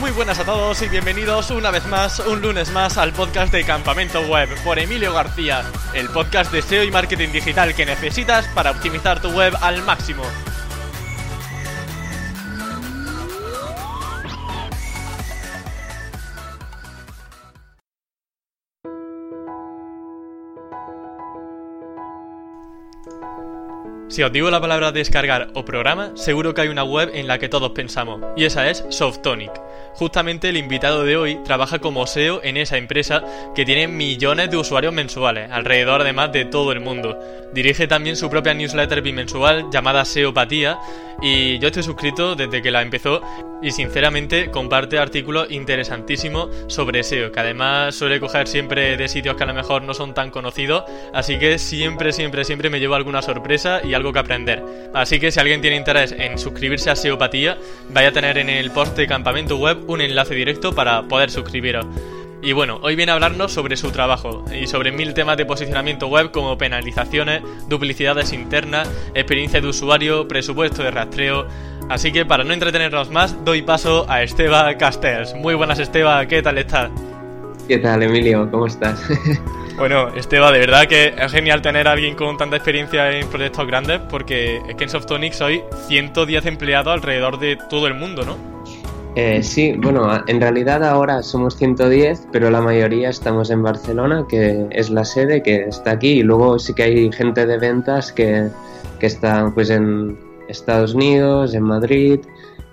Muy buenas a todos y bienvenidos una vez más, un lunes más, al podcast de Campamento Web por Emilio García, el podcast de SEO y marketing digital que necesitas para optimizar tu web al máximo. Si os digo la palabra descargar o programa, seguro que hay una web en la que todos pensamos, y esa es Softonic. Justamente el invitado de hoy trabaja como SEO en esa empresa que tiene millones de usuarios mensuales, alrededor además de todo el mundo. Dirige también su propia newsletter bimensual llamada SEOpatía, y yo estoy suscrito desde que la empezó y sinceramente comparte artículos interesantísimos sobre SEO, que además suele coger siempre de sitios que a lo mejor no son tan conocidos, así que siempre, siempre, siempre me llevo alguna sorpresa y algo que aprender. Así que si alguien tiene interés en suscribirse a SEOpatía, vaya a tener en el post de campamento web un enlace directo para poder suscribiros. Y bueno, hoy viene a hablarnos sobre su trabajo y sobre mil temas de posicionamiento web como penalizaciones, duplicidades internas, experiencia de usuario, presupuesto de rastreo. Así que para no entretenernos más, doy paso a Esteba Castells. Muy buenas Esteba, ¿qué tal estás? ¿Qué tal Emilio? ¿Cómo estás? Bueno, Esteba, de verdad que es genial tener a alguien con tanta experiencia en proyectos grandes porque es que en Softonic soy 110 empleados alrededor de todo el mundo, ¿no? Eh, sí, bueno, en realidad ahora somos 110, pero la mayoría estamos en Barcelona, que es la sede que está aquí, y luego sí que hay gente de ventas que, que está pues en Estados Unidos, en Madrid,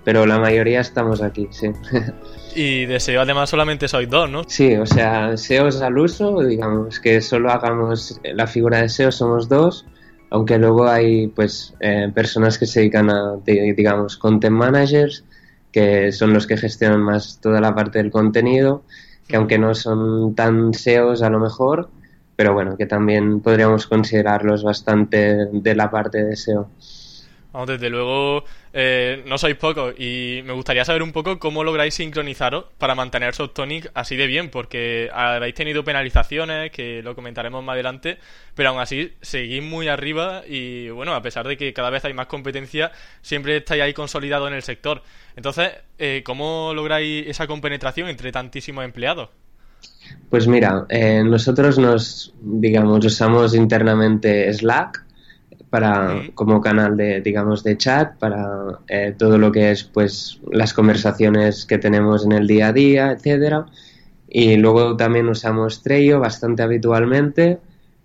pero la mayoría estamos aquí, sí. Y de SEO además solamente sois dos, ¿no? Sí, o sea, SEO al uso, digamos que solo hagamos la figura de SEO somos dos, aunque luego hay pues eh, personas que se dedican a, digamos, content managers, que son los que gestionan más toda la parte del contenido, que aunque no son tan SEOs a lo mejor, pero bueno, que también podríamos considerarlos bastante de la parte de SEO. Vamos, desde luego eh, no sois pocos y me gustaría saber un poco cómo lográis sincronizaros para mantener Softonic así de bien, porque habéis tenido penalizaciones, que lo comentaremos más adelante, pero aún así seguís muy arriba y bueno, a pesar de que cada vez hay más competencia, siempre estáis ahí consolidados en el sector. Entonces, eh, ¿cómo lográis esa compenetración entre tantísimos empleados? Pues mira, eh, nosotros nos, digamos, usamos internamente Slack para como canal de digamos de chat para eh, todo lo que es pues las conversaciones que tenemos en el día a día etcétera. Y luego también usamos Trello bastante habitualmente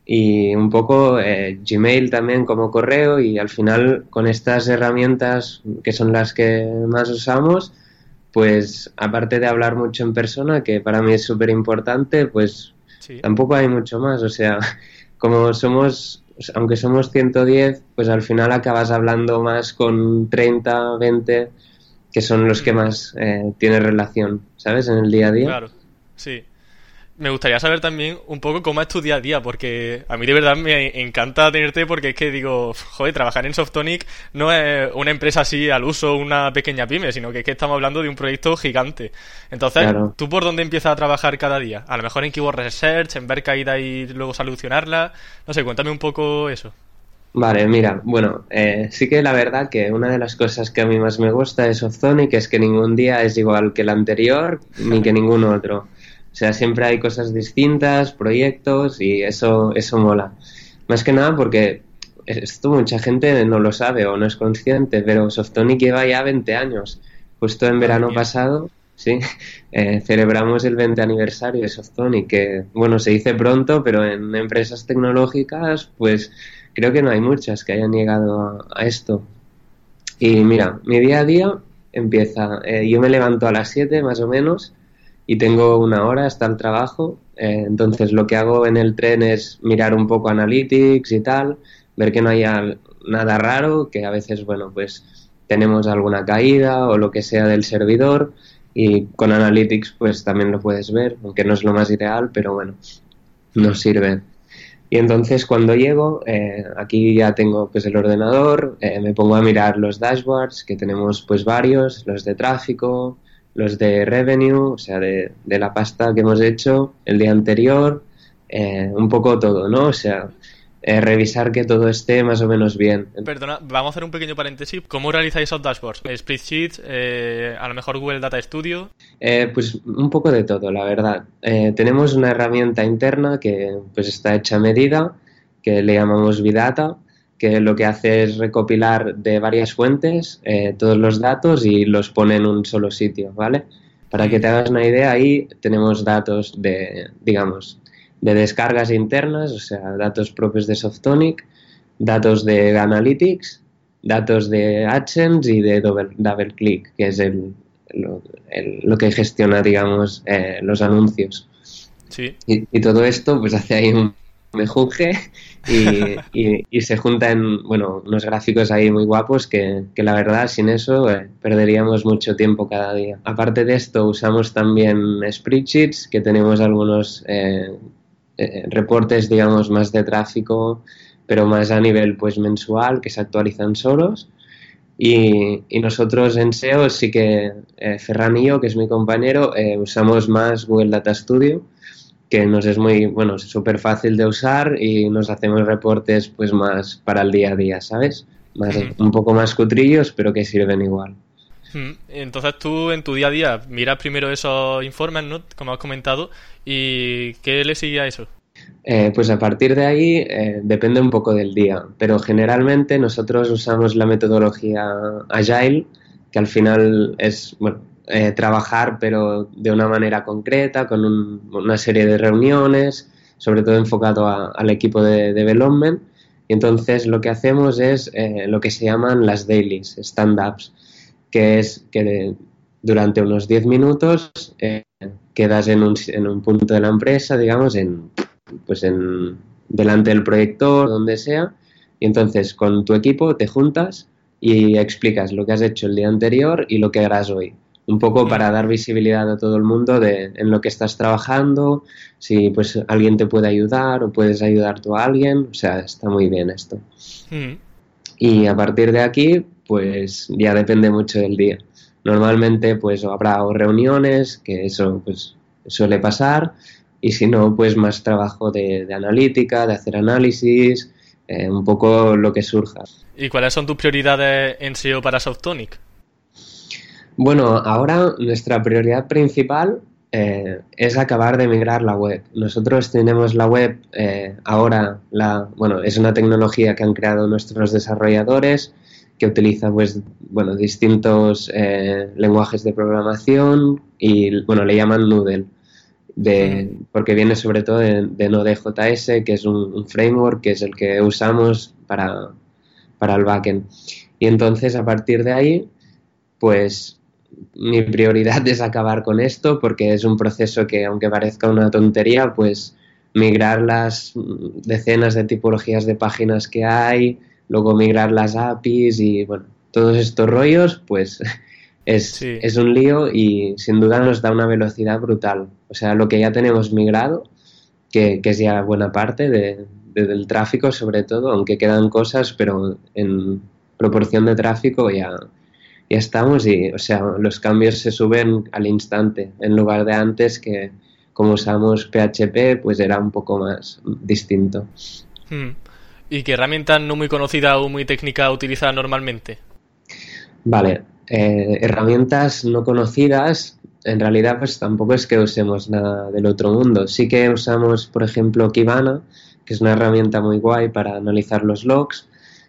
y un poco eh, Gmail también como correo y al final con estas herramientas que son las que más usamos pues aparte de hablar mucho en persona que para mí es súper importante pues tampoco hay mucho más. O sea como somos aunque somos 110, pues al final acabas hablando más con 30, 20, que son los que mm. más eh, tienen relación, ¿sabes? En el día a día. Claro, sí. Me gustaría saber también un poco cómo es tu día a día, porque a mí de verdad me encanta tenerte porque es que digo, joder, trabajar en Softonic no es una empresa así al uso, una pequeña pyme, sino que es que estamos hablando de un proyecto gigante. Entonces, ¿tú por dónde empiezas a trabajar cada día? A lo mejor en Keyword Research, en ver caída y luego solucionarla. No sé, cuéntame un poco eso. Vale, mira, bueno, eh, sí que la verdad que una de las cosas que a mí más me gusta de Softonic es que ningún día es igual que el anterior ni que ningún otro. O sea, siempre hay cosas distintas, proyectos y eso, eso mola. Más que nada porque esto mucha gente no lo sabe o no es consciente, pero Softonic lleva ya 20 años. Justo en verano pasado, sí, eh, celebramos el 20 aniversario de Softonic, que bueno, se dice pronto, pero en empresas tecnológicas, pues creo que no hay muchas que hayan llegado a, esto. Y mira, mi día a día empieza, eh, yo me levanto a las 7 más o menos, y tengo una hora hasta el trabajo. Eh, entonces lo que hago en el tren es mirar un poco analytics y tal, ver que no haya nada raro, que a veces, bueno, pues tenemos alguna caída o lo que sea del servidor y con analytics pues también lo puedes ver, aunque no es lo más ideal, pero bueno, nos sirve. Y entonces cuando llego, eh, aquí ya tengo pues el ordenador, eh, me pongo a mirar los dashboards, que tenemos pues varios, los de tráfico, los de revenue, o sea, de, la pasta que hemos hecho el día anterior, eh, un poco todo, ¿no? O sea, eh, revisar que todo esté más o menos bien. Perdona, vamos a hacer un pequeño paréntesis. ¿Cómo realizáis esos dashboards? ¿Spreadsheets? Eh, ¿A lo mejor Google Data Studio? Eh, pues un poco de todo, la verdad. tenemos una herramienta interna que pues está hecha a medida, que le llamamos Vidata, que lo que hace es recopilar de varias fuentes todos los datos y los pone en un solo sitio, ¿vale? Para que te hagas una idea, ahí tenemos datos de, digamos, de descargas internas, o sea, datos propios de Softonic, datos de Analytics, datos de AdSense y de DoubleClick, que es el, lo, que gestiona, digamos, eh, los anuncios. Sí. Y, todo esto, pues hace ahí un mejunje y, y, se juntan, bueno, unos gráficos ahí muy guapos que, la verdad, sin eso, eh, perderíamos mucho tiempo cada día. Aparte de esto, usamos también spreadsheets, que tenemos algunos eh, eh, reportes, digamos, más de tráfico, pero más a nivel pues mensual, que se actualizan solos. Y, y nosotros en SEO sí que eh, Ferran y yo, que es mi compañero, eh, usamos más Google Data Studio, que nos es muy, bueno, súper fácil de usar y nos hacemos reportes pues más para el día a día, ¿sabes? Más, un poco más cutrillos, pero que sirven igual. Entonces tú en tu día a día miras primero esos informes, ¿no? Como has comentado, ¿y qué le sigue a eso? Eh, pues a partir de ahí eh, depende un poco del día, pero generalmente nosotros usamos la metodología Agile, que al final es bueno, eh, trabajar pero de una manera concreta, con una serie de reuniones, sobre todo enfocado al equipo de development. Y entonces lo que hacemos es lo que se llaman las dailies, stand-ups que es que durante unos 10 minutos eh, quedas en un, en un, punto de la empresa, digamos, en, pues en, delante del proyector, donde sea, y entonces con tu equipo te juntas y explicas lo que has hecho el día anterior y lo que harás hoy. Un poco para dar visibilidad a todo el mundo de en lo que estás trabajando, si pues alguien te puede ayudar o puedes ayudar tú a alguien, o sea, está muy bien esto. Mm. Y a partir de aquí, pues ya depende mucho del día. Normalmente pues habrá reuniones, que eso pues suele pasar, y si no, pues más trabajo de, analítica, de hacer análisis, eh, un poco lo que surja. ¿Y cuáles son tus prioridades en SEO para Softonic? Bueno, ahora nuestra prioridad principal eh, es acabar de migrar la web. Nosotros tenemos la web eh, ahora, la, bueno, es una tecnología que han creado nuestros desarrolladores que utiliza pues bueno distintos eh, lenguajes de programación y bueno le llaman Noodle de, porque viene sobre todo de, Node.js que es un, framework que es el que usamos para, para el backend y entonces a partir de ahí pues mi prioridad es acabar con esto porque es un proceso que aunque parezca una tontería pues migrar las decenas de tipologías de páginas que hay luego migrar las APIs y bueno, todos estos rollos, pues es, es un lío y sin duda nos da una velocidad brutal. O sea, lo que ya tenemos migrado, que, que es ya buena parte de, del tráfico sobre todo, aunque quedan cosas, pero en proporción de tráfico ya, ya estamos y, o sea, los cambios se suben al instante, en lugar de antes que como usamos PHP, pues era un poco más distinto. Hmm. ¿Y qué herramienta no muy conocida o muy técnica utiliza normalmente? Vale, eh, herramientas no conocidas, en realidad pues tampoco es que usemos nada del otro mundo. Sí que usamos, por ejemplo, Kibana, que es una herramienta muy guay para analizar los logs,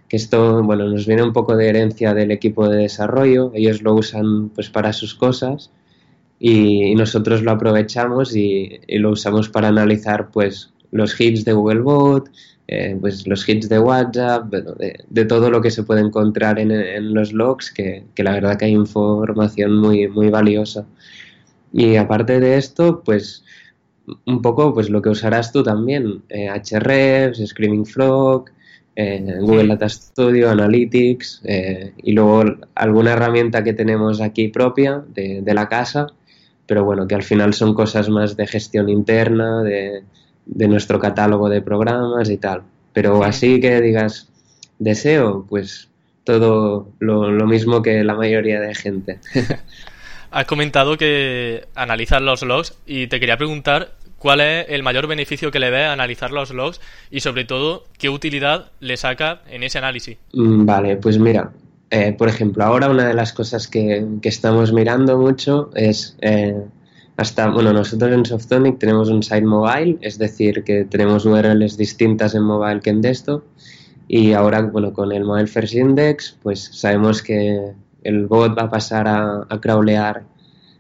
que esto, bueno, nos viene un poco de herencia del equipo de desarrollo, ellos lo usan pues para sus cosas y, nosotros lo aprovechamos y, y, lo usamos para analizar pues los hits de Googlebot, eh, pues los hits de WhatsApp, de, todo lo que se puede encontrar en, los logs, que, la verdad que hay información muy, muy valiosa. Y aparte de esto, pues un poco pues lo que usarás tú también, eh, Hrefs, Screaming Frog, eh, Google Data Studio, Analytics y luego alguna herramienta que tenemos aquí propia de, de, la casa, pero bueno, que al final son cosas más de gestión interna, de, de nuestro catálogo de programas y tal. Pero así que digas deseo, pues todo lo, mismo que la mayoría de gente. Has comentado que analizas los logs y te quería preguntar ¿Cuál es el mayor beneficio que le ve a analizar los logs y sobre todo qué utilidad le saca en ese análisis? Mm, vale, pues mira, eh, por ejemplo, ahora una de las cosas que, estamos mirando mucho es eh, hasta, bueno, nosotros en Softonic tenemos un site mobile, es decir, que tenemos URLs distintas en mobile que en desktop y ahora, bueno, con el Mobile First Index, pues sabemos que el bot va a pasar a, a crawlear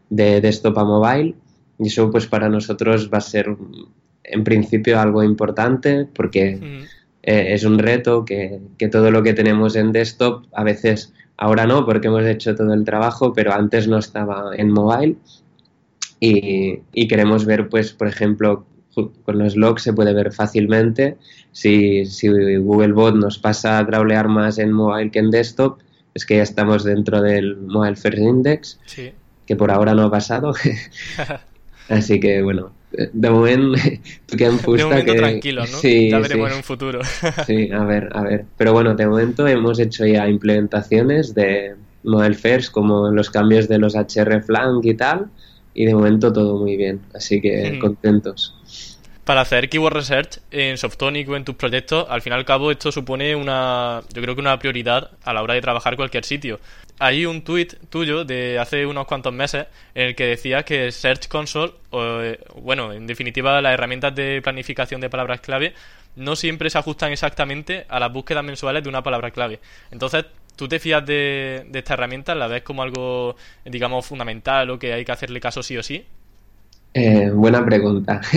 de desktop a mobile y eso pues para nosotros va a ser en principio algo importante porque eh, es un reto que, que, todo lo que tenemos en desktop a veces ahora no porque hemos hecho todo el trabajo pero antes no estaba en mobile. Y, y queremos ver pues por ejemplo con los logs se puede ver fácilmente. Si, si Googlebot nos pasa a crawlear más en mobile que en desktop es que ya estamos dentro del Mobile First Index que por ahora no ha pasado Así que bueno, de momento que en fusta que... tranquilo, ¿no? Sí, ya veremos en un futuro. sí, a ver, a ver. Pero bueno, de momento hemos hecho ya implementaciones de Model First como los cambios de los HR Flank y tal, y de momento todo muy bien, así que contentos para hacer keyword research en Softonic o en tus proyectos, al fin y al cabo esto supone una, yo creo que una prioridad a la hora de trabajar cualquier sitio. Hay un tweet tuyo de hace unos cuantos meses en el que decía que Search Console, o, bueno, en definitiva las herramientas de planificación de palabras clave, no siempre se ajustan exactamente a las búsquedas mensuales de una palabra clave. Entonces, ¿tú te fías de, esta herramienta? ¿La ves como algo, digamos, fundamental o que hay que hacerle caso sí o sí? Eh, buena pregunta.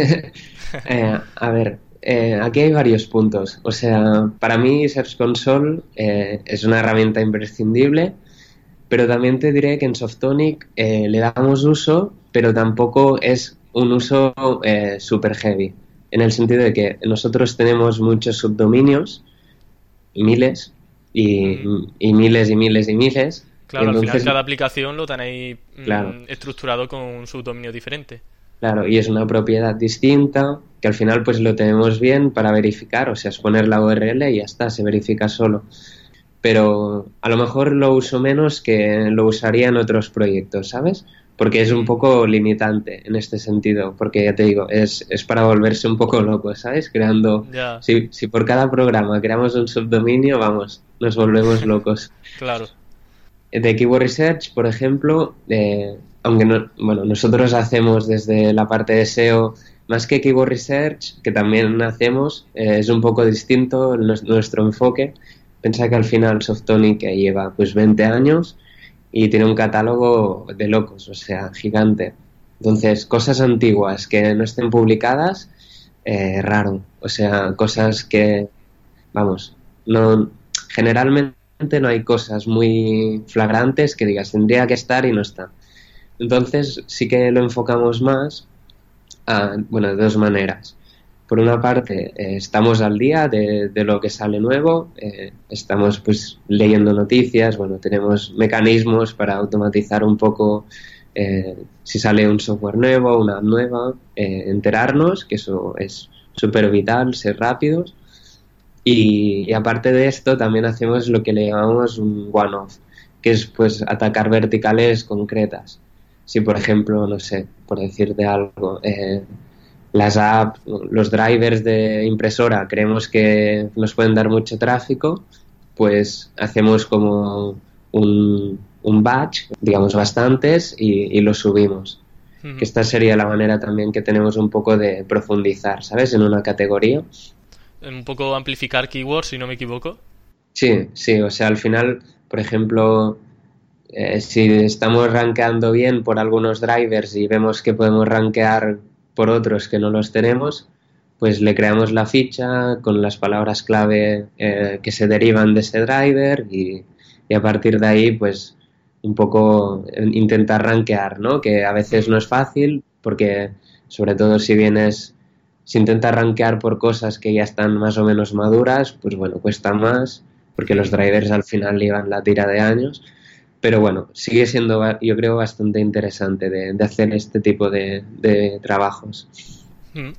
Eh, a ver, eh, aquí hay varios puntos. O sea, para mí Search Console es una herramienta imprescindible, pero también te diré que en Softonic le damos uso, pero tampoco es un uso super heavy. En el sentido de que nosotros tenemos muchos subdominios, miles, y, miles y miles y miles. Claro, al final cada aplicación lo tenéis mm, estructurado con un subdominio diferente. Claro, y es una propiedad distinta que al final pues lo tenemos bien para verificar, o sea, es poner la URL y ya está, se verifica solo. Pero a lo mejor lo uso menos que lo usaría en otros proyectos, ¿sabes? Porque es un poco limitante en este sentido, porque ya te digo, es, es para volverse un poco loco, ¿sabes? Creando, si, si por cada programa creamos un subdominio, vamos, nos volvemos locos. claro. De Keyword Research, por ejemplo, eh, aunque no, bueno, nosotros hacemos desde la parte de SEO más que Keyword Research, que también hacemos, eh, es un poco distinto nuestro enfoque. Pensa que al final Softonic lleva pues 20 años y tiene un catálogo de locos, o sea, gigante. Entonces, cosas antiguas que no estén publicadas, eh, raro. O sea, cosas que, vamos, no, generalmente no hay cosas muy flagrantes que digas tendría que estar y no está. Entonces sí que lo enfocamos más, bueno, de dos maneras. Por una parte, eh, estamos al día de, lo que sale nuevo, eh, estamos pues leyendo noticias, bueno, tenemos mecanismos para automatizar un poco eh, si sale un software nuevo, una nueva, enterarnos, que eso es súper vital, ser rápidos. Y, aparte de esto, también hacemos lo que le llamamos un one-off, que es pues atacar verticales concretas si por ejemplo, no sé, por decirte algo, las apps, los drivers de impresora creemos que nos pueden dar mucho tráfico, pues hacemos como un, un batch, digamos bastantes, y, y los subimos. Que esta sería la manera también que tenemos un poco de profundizar, ¿sabes? En una categoría. Un poco amplificar keywords, si no me equivoco. Sí, sí, o sea, al final, por ejemplo, eh, si estamos rankeando bien por algunos drivers y vemos que podemos rankear por otros que no los tenemos, pues le creamos la ficha con las palabras clave eh, que se derivan de ese driver y, a partir de ahí pues un poco intentar rankear, ¿no? Que a veces no es fácil porque sobre todo si vienes, si intentas rankear por cosas que ya están más o menos maduras, pues bueno, cuesta más porque los drivers al final llevan la tira de años pero bueno, sigue siendo, yo creo, bastante interesante de, hacer este tipo de, trabajos. Mm.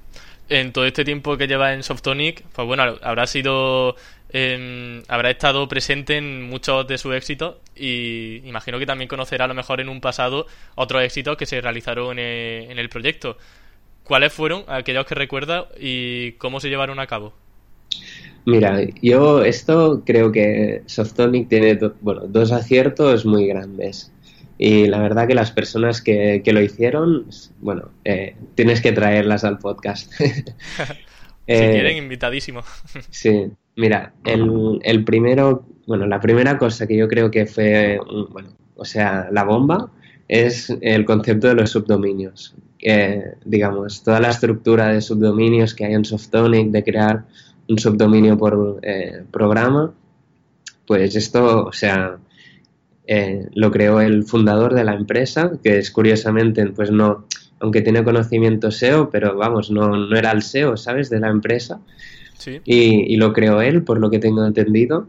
En todo este tiempo que lleva en Softonic, pues bueno, habrá sido, em, habrá estado presente en muchos de sus éxitos y imagino que también conocerá a lo mejor en un pasado otros éxitos que se realizaron en el, proyecto. ¿cuáles fueron aquellos que recuerda y cómo se llevaron a cabo? Mira, yo esto creo que Softonic tiene bueno, dos aciertos muy grandes. Y la verdad que las personas que, lo hicieron, bueno, eh, tienes que traerlas al podcast. si eh, quieren, invitadísimo. sí, mira, el, el, primero, bueno, la primera cosa que yo creo que fue, bueno, o sea, la bomba es el concepto de los subdominios. digamos, toda la estructura de subdominios que hay en Softonic, de crear un subdominio por eh, programa, pues esto, o sea, eh, lo creó el fundador de la empresa, que es curiosamente, pues no, aunque tiene conocimiento SEO, pero vamos, no, no era el SEO, ¿sabes?, de la empresa. Sí. Y, lo creó él, por lo que tengo entendido.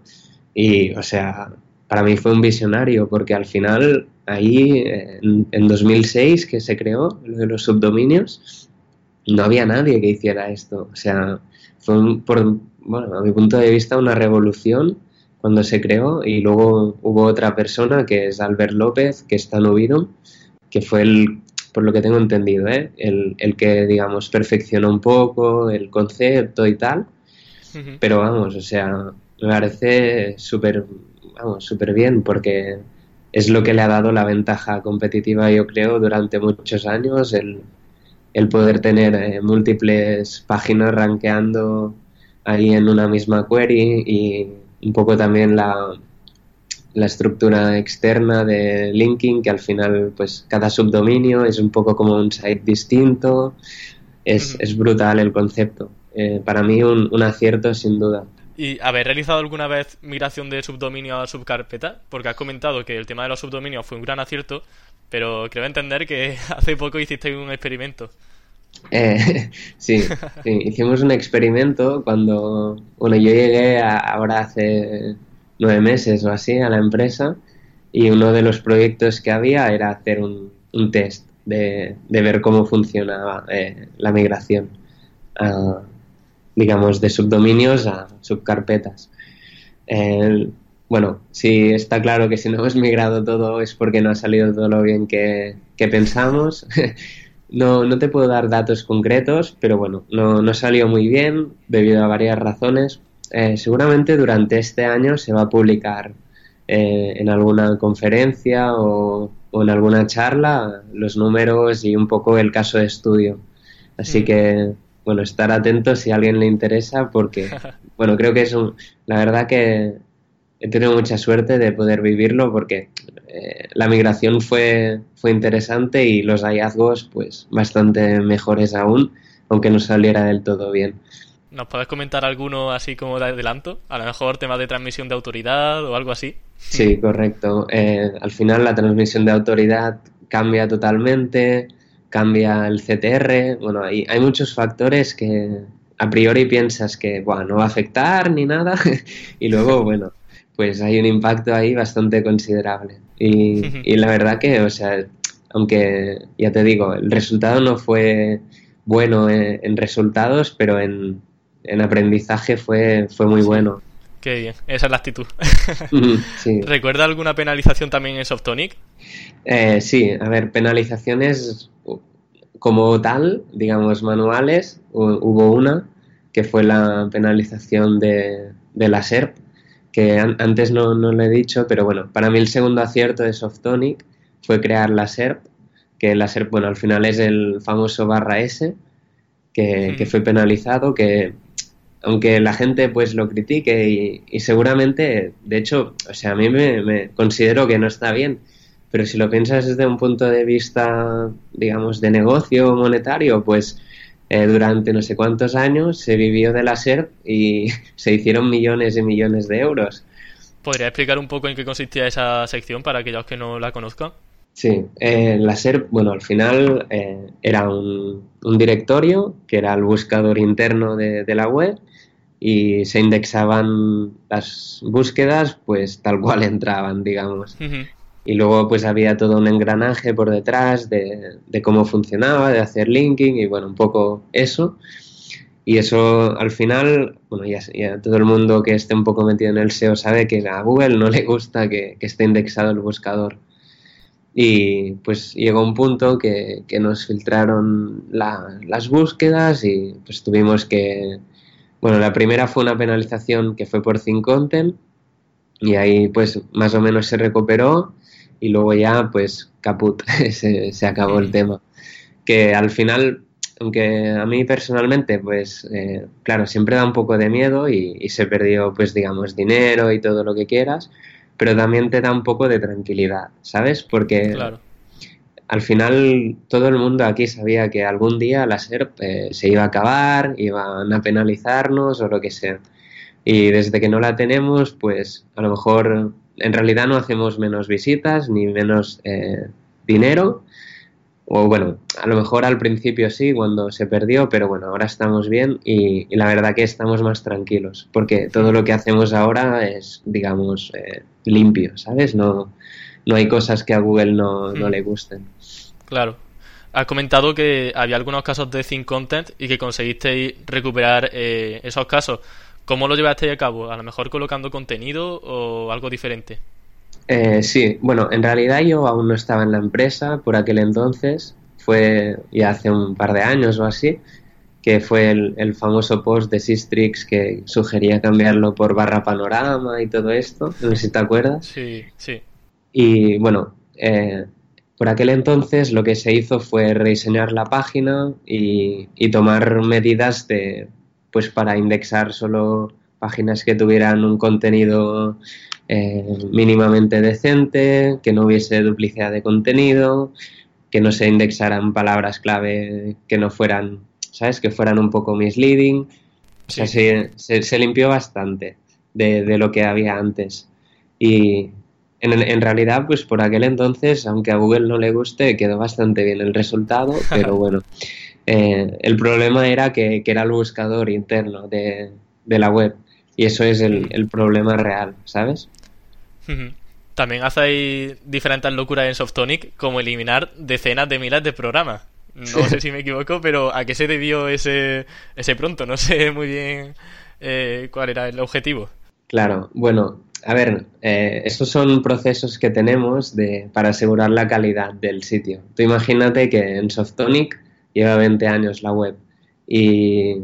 Y, o sea, para mí fue un visionario, porque al final, ahí, en, 2006, que se creó lo de los subdominios, no había nadie que hiciera esto. O sea, fue, por, bueno, a mi punto de vista, una revolución cuando se creó y luego hubo otra persona que es Albert López, que está en que fue el, por lo que tengo entendido, ¿eh? el, el, que, digamos, perfeccionó un poco el concepto y tal. Pero vamos, o sea, me parece súper, vamos, súper bien porque es lo que le ha dado la ventaja competitiva, yo creo, durante muchos años, el, el poder tener eh, múltiples páginas rankeando ahí en una misma query y un poco también la, la estructura externa de linking, que al final, pues cada subdominio es un poco como un site distinto. Es, es brutal el concepto. Eh, para mí, un, un, acierto sin duda. ¿Y haber realizado alguna vez migración de subdominio a subcarpeta? Porque has comentado que el tema de los subdominios fue un gran acierto, pero creo entender que hace poco hiciste un experimento. Eh, sí, hicimos un experimento cuando, bueno, yo llegué ahora hace nueve meses o así a la empresa y uno de los proyectos que había era hacer un, test de, ver cómo funcionaba eh, la migración, digamos, de subdominios a subcarpetas. Bueno, sí está claro que si no hemos migrado todo es porque no ha salido todo lo bien que, que pensamos. No, no te puedo dar datos concretos, pero bueno, no, no salió muy bien debido a varias razones. Eh, seguramente durante este año se va a publicar eh, en alguna conferencia o, en alguna charla los números y un poco el caso de estudio. Así mm. que, bueno, estar atentos si a alguien le interesa porque, bueno, creo que es un, la verdad que he tenido mucha suerte de poder vivirlo porque eh, la migración fue, fue interesante y los hallazgos pues bastante mejores aún, aunque no saliera del todo bien. ¿Nos puedes comentar alguno así como de adelanto? A lo mejor temas de transmisión de autoridad o algo así. Sí, correcto. Eh, al final la transmisión de autoridad cambia totalmente, cambia el CTR. Bueno, hay, hay muchos factores que a priori piensas que bueno, no va a afectar ni nada y luego, bueno, pues hay un impacto ahí bastante considerable. Y, la verdad que, o sea, aunque ya te digo, el resultado no fue bueno en, resultados, pero en, aprendizaje fue, fue muy bueno. Qué bien, esa es la actitud. ¿Recuerda alguna penalización también en Softonic? Eh, sí, a ver, penalizaciones como tal, digamos, manuales, hubo una que fue la penalización de, de la SERP, que antes no, no, lo he dicho, pero bueno, para mí el segundo acierto de Softonic fue crear la SERP, que la SERP, bueno, al final es el famoso barra S, que, fue penalizado, que aunque la gente pues lo critique y, seguramente, de hecho, o sea, a mí me, me, considero que no está bien, pero si lo piensas desde un punto de vista, digamos, de negocio monetario, pues eh, durante no sé cuántos años se vivió de la SERP y se hicieron millones y millones de euros. ¿Podría explicar un poco en qué consistía esa sección para aquellos que no la conozcan? Sí, eh, la SERP, bueno, al final eh, era un, directorio que era el buscador interno de, la web y se indexaban las búsquedas pues tal cual entraban, digamos y luego pues había todo un engranaje por detrás de, cómo funcionaba, de hacer linking y bueno, un poco eso. Y eso al final, bueno, ya, todo el mundo que esté un poco metido en el SEO sabe que a Google no le gusta que, esté indexado el buscador. Y pues llegó un punto que, nos filtraron las búsquedas y pues tuvimos que... Bueno, la primera fue una penalización que fue por Think Content y ahí pues más o menos se recuperó y luego ya pues caput, se, se acabó el tema. Que al final aunque a mí personalmente, pues eh, claro, siempre da un poco de miedo y, se perdió, pues digamos, dinero y todo lo que quieras, pero también te da un poco de tranquilidad, ¿sabes? Porque al final todo el mundo aquí sabía que algún día la SERP eh, se iba a acabar, iban a penalizarnos o lo que sea. Y desde que no la tenemos, pues a lo mejor en realidad no hacemos menos visitas ni menos eh, dinero, o bueno, a lo mejor al principio sí, cuando se perdió, pero bueno, ahora estamos bien y, la verdad que estamos más tranquilos, porque todo lo que hacemos ahora es, digamos, eh, limpio, ¿sabes? No, no hay cosas que a Google no, no hmm. le gusten. Claro. Has comentado que había algunos casos de Think Content y que conseguisteis recuperar eh, esos casos. ¿Cómo lo llevasteis a cabo? ¿A lo mejor colocando contenido o algo diferente? Eh, sí, bueno, en realidad yo aún no estaba en la empresa por aquel entonces, fue ya hace un par de años o así, que fue el, famoso post de Sistrix que sugería cambiarlo por barra panorama y todo esto, no sé si te acuerdas. Sí, sí. Y bueno, eh, por aquel entonces lo que se hizo fue rediseñar la página y, y tomar medidas de, pues para indexar solo páginas que tuvieran un contenido eh, mínimamente decente, que no hubiese duplicidad de contenido, que no se indexaran palabras clave que no fueran, ¿sabes? Que fueran un poco misleading. O sea, se, limpió bastante de, lo que había antes. Y en, realidad, pues por aquel entonces, aunque a Google no le guste, quedó bastante bien el resultado, pero bueno, eh, el problema era que, era el buscador interno de, la web. Y eso es el, el problema real, ¿sabes? También hacéis diferentes locuras en Softonic, como eliminar decenas de miles de programas. No sé si me equivoco, pero ¿a qué se debió ese, ese pronto? No sé muy bien eh, cuál era el objetivo. Claro, bueno, a ver, eh, estos son procesos que tenemos de, para asegurar la calidad del sitio. Tú imagínate que en Softonic lleva 20 años la web y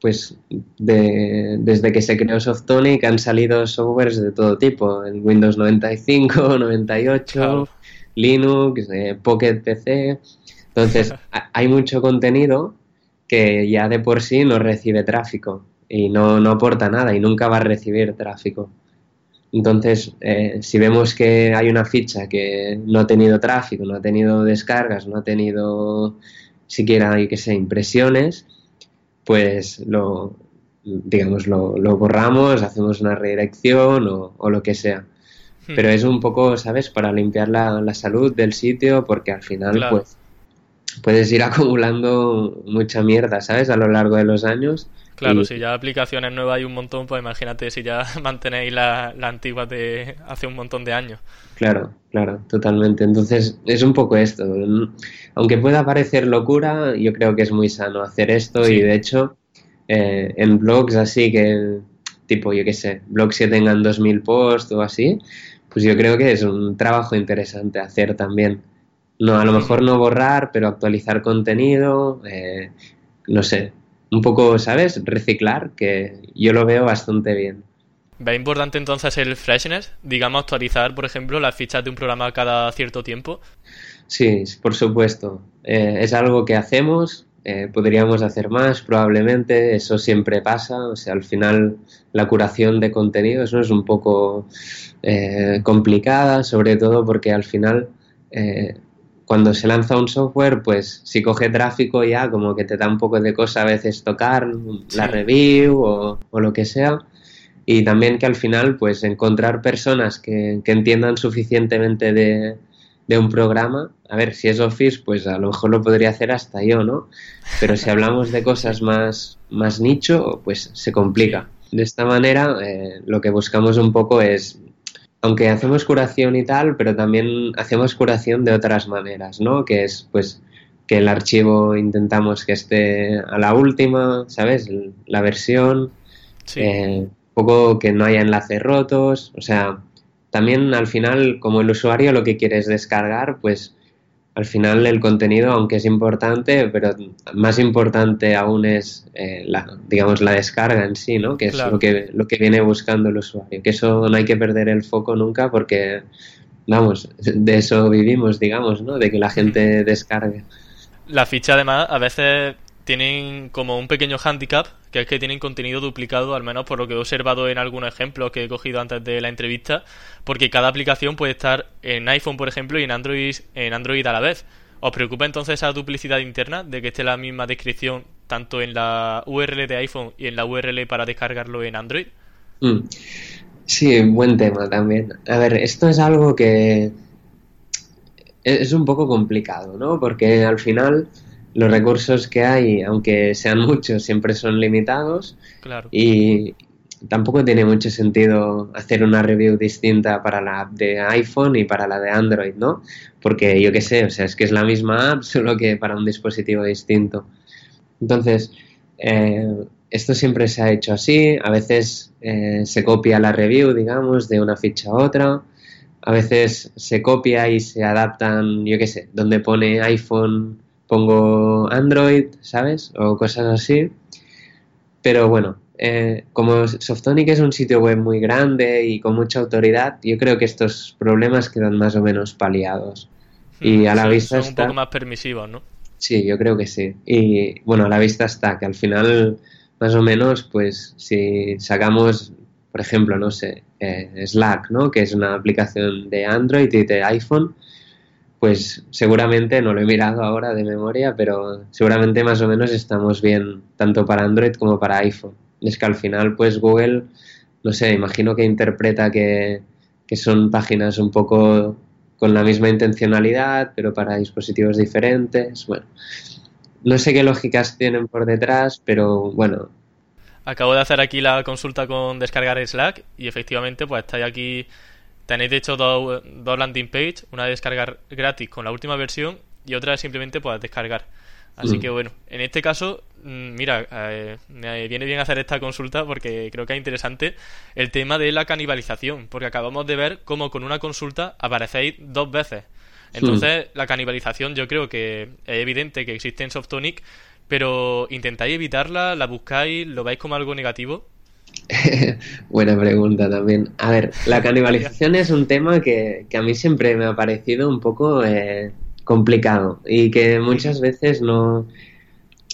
pues desde que se creó Softonic han salido softwares de todo tipo, en Windows 95, 98, Linux, eh, Pocket PC. Entonces, hay mucho contenido que ya de por sí no recibe tráfico y no, aporta nada y nunca va a recibir tráfico. Entonces, eh, si vemos que hay una ficha que no ha tenido tráfico, no ha tenido descargas, no ha tenido siquiera, hay que sé, impresiones, pues lo, digamos, lo, borramos, hacemos una redirección o, lo que sea. Hmm. Pero es un poco, ¿sabes?, para limpiar la, salud del sitio, porque al final, pues, puedes ir acumulando mucha mierda, ¿sabes?, a lo largo de los años. Claro, si ya aplicaciones nuevas hay un montón, pues imagínate si ya mantenéis la, la antigua de hace un montón de años. Claro, claro, totalmente. Entonces, es un poco esto. Aunque pueda parecer locura, yo creo que es muy sano hacer esto y de hecho, eh, en blogs así que, tipo, yo qué sé, blogs que tengan 2000 posts o así, pues yo creo que es un trabajo interesante hacer también. No, a lo mejor no borrar, pero actualizar contenido, eh, no sé, un poco, ¿sabes? Reciclar, que yo lo veo bastante bien. ¿Ve importante entonces el freshness? Digamos, actualizar, por ejemplo, las fichas de un programa cada cierto tiempo. Sí, por supuesto. Eh, es algo que hacemos, eh, podríamos hacer más, probablemente, eso siempre pasa. O sea, al final la curación de contenidos ¿no? es un poco eh, complicada, sobre todo porque al final cuando se lanza un software, pues si coge tráfico ya como que te da un poco de cosa a veces tocar la review o, o lo que sea y también que al final pues encontrar personas que, entiendan suficientemente de, un programa, a ver, si es Office pues a lo mejor lo podría hacer hasta yo, ¿no? Pero si hablamos de cosas más, más nicho, pues se complica. De esta manera eh, lo que buscamos un poco es, aunque hacemos curación y tal, pero también hacemos curación de otras maneras, ¿no? Que es pues que el archivo intentamos que esté a la última, ¿sabes? La versión. Sí. Eh, poco que no haya enlaces rotos, o sea, también al final, como el usuario lo que quiere es descargar, pues al final el contenido, aunque es importante, pero más importante aún es eh, la, digamos, la descarga en sí, ¿no? Que es lo que, lo que viene buscando el usuario. Que eso no hay que perder el foco nunca porque, vamos, de eso vivimos, digamos, ¿no? De que la gente descargue. La ficha además a veces tienen como un pequeño handicap, que es que tienen contenido duplicado, al menos por lo que he observado en algunos ejemplos que he cogido antes de la entrevista, porque cada aplicación puede estar en iPhone, por ejemplo, y en Android, en Android a la vez. ¿Os preocupa entonces esa duplicidad interna de que esté la misma descripción tanto en la URL de iPhone y en la URL para descargarlo en Android? Mm. Sí, buen tema también. A ver, esto es algo que es un poco complicado, ¿no? Porque al final los recursos que hay, aunque sean muchos, siempre son limitados. Claro. Y tampoco tiene mucho sentido hacer una review distinta para la app de iPhone y para la de Android, ¿no? Porque yo qué sé, o sea, es que es la misma app, solo que para un dispositivo distinto. Entonces, eh, esto siempre se ha hecho así. A veces eh, se copia la review, digamos, de una ficha a otra. A veces se copia y se adaptan, yo qué sé, donde pone iPhone pongo Android, ¿sabes? O cosas así. Pero bueno, eh, como Softonic es un sitio web muy grande y con mucha autoridad, yo creo que estos problemas quedan más o menos paliados. Y hmm, a la vista son un poco más permisivos, ¿no? Sí, yo creo que sí. Y bueno, a la vista está que al final, más o menos, pues si sacamos, por ejemplo, no sé, eh, Slack, ¿no? Que es una aplicación de Android y de iPhone pues seguramente, no lo he mirado ahora de memoria, pero seguramente más o menos estamos bien tanto para Android como para iPhone. Es que al final, pues Google, no sé, imagino que interpreta que, son páginas un poco con la misma intencionalidad, pero para dispositivos diferentes. Bueno, no sé qué lógicas tienen por detrás, pero bueno. Acabo de hacer aquí la consulta con descargar Slack y efectivamente, pues está aquí Tenéis de hecho dos, landing page, una de descargar gratis con la última versión y otra simplemente pues descargar. Así mm. que bueno, en este caso, mm, mira, eh, me viene bien hacer esta consulta porque creo que es interesante el tema de la canibalización, porque acabamos de ver cómo con una consulta aparecéis dos veces. Entonces, la canibalización yo creo que es evidente que existe en Softonic, pero intentáis evitarla, la buscáis, lo veis como algo negativo. Buena pregunta también. A ver, la canibalización es un tema que, a mí siempre me ha parecido un poco eh, complicado y que muchas veces no.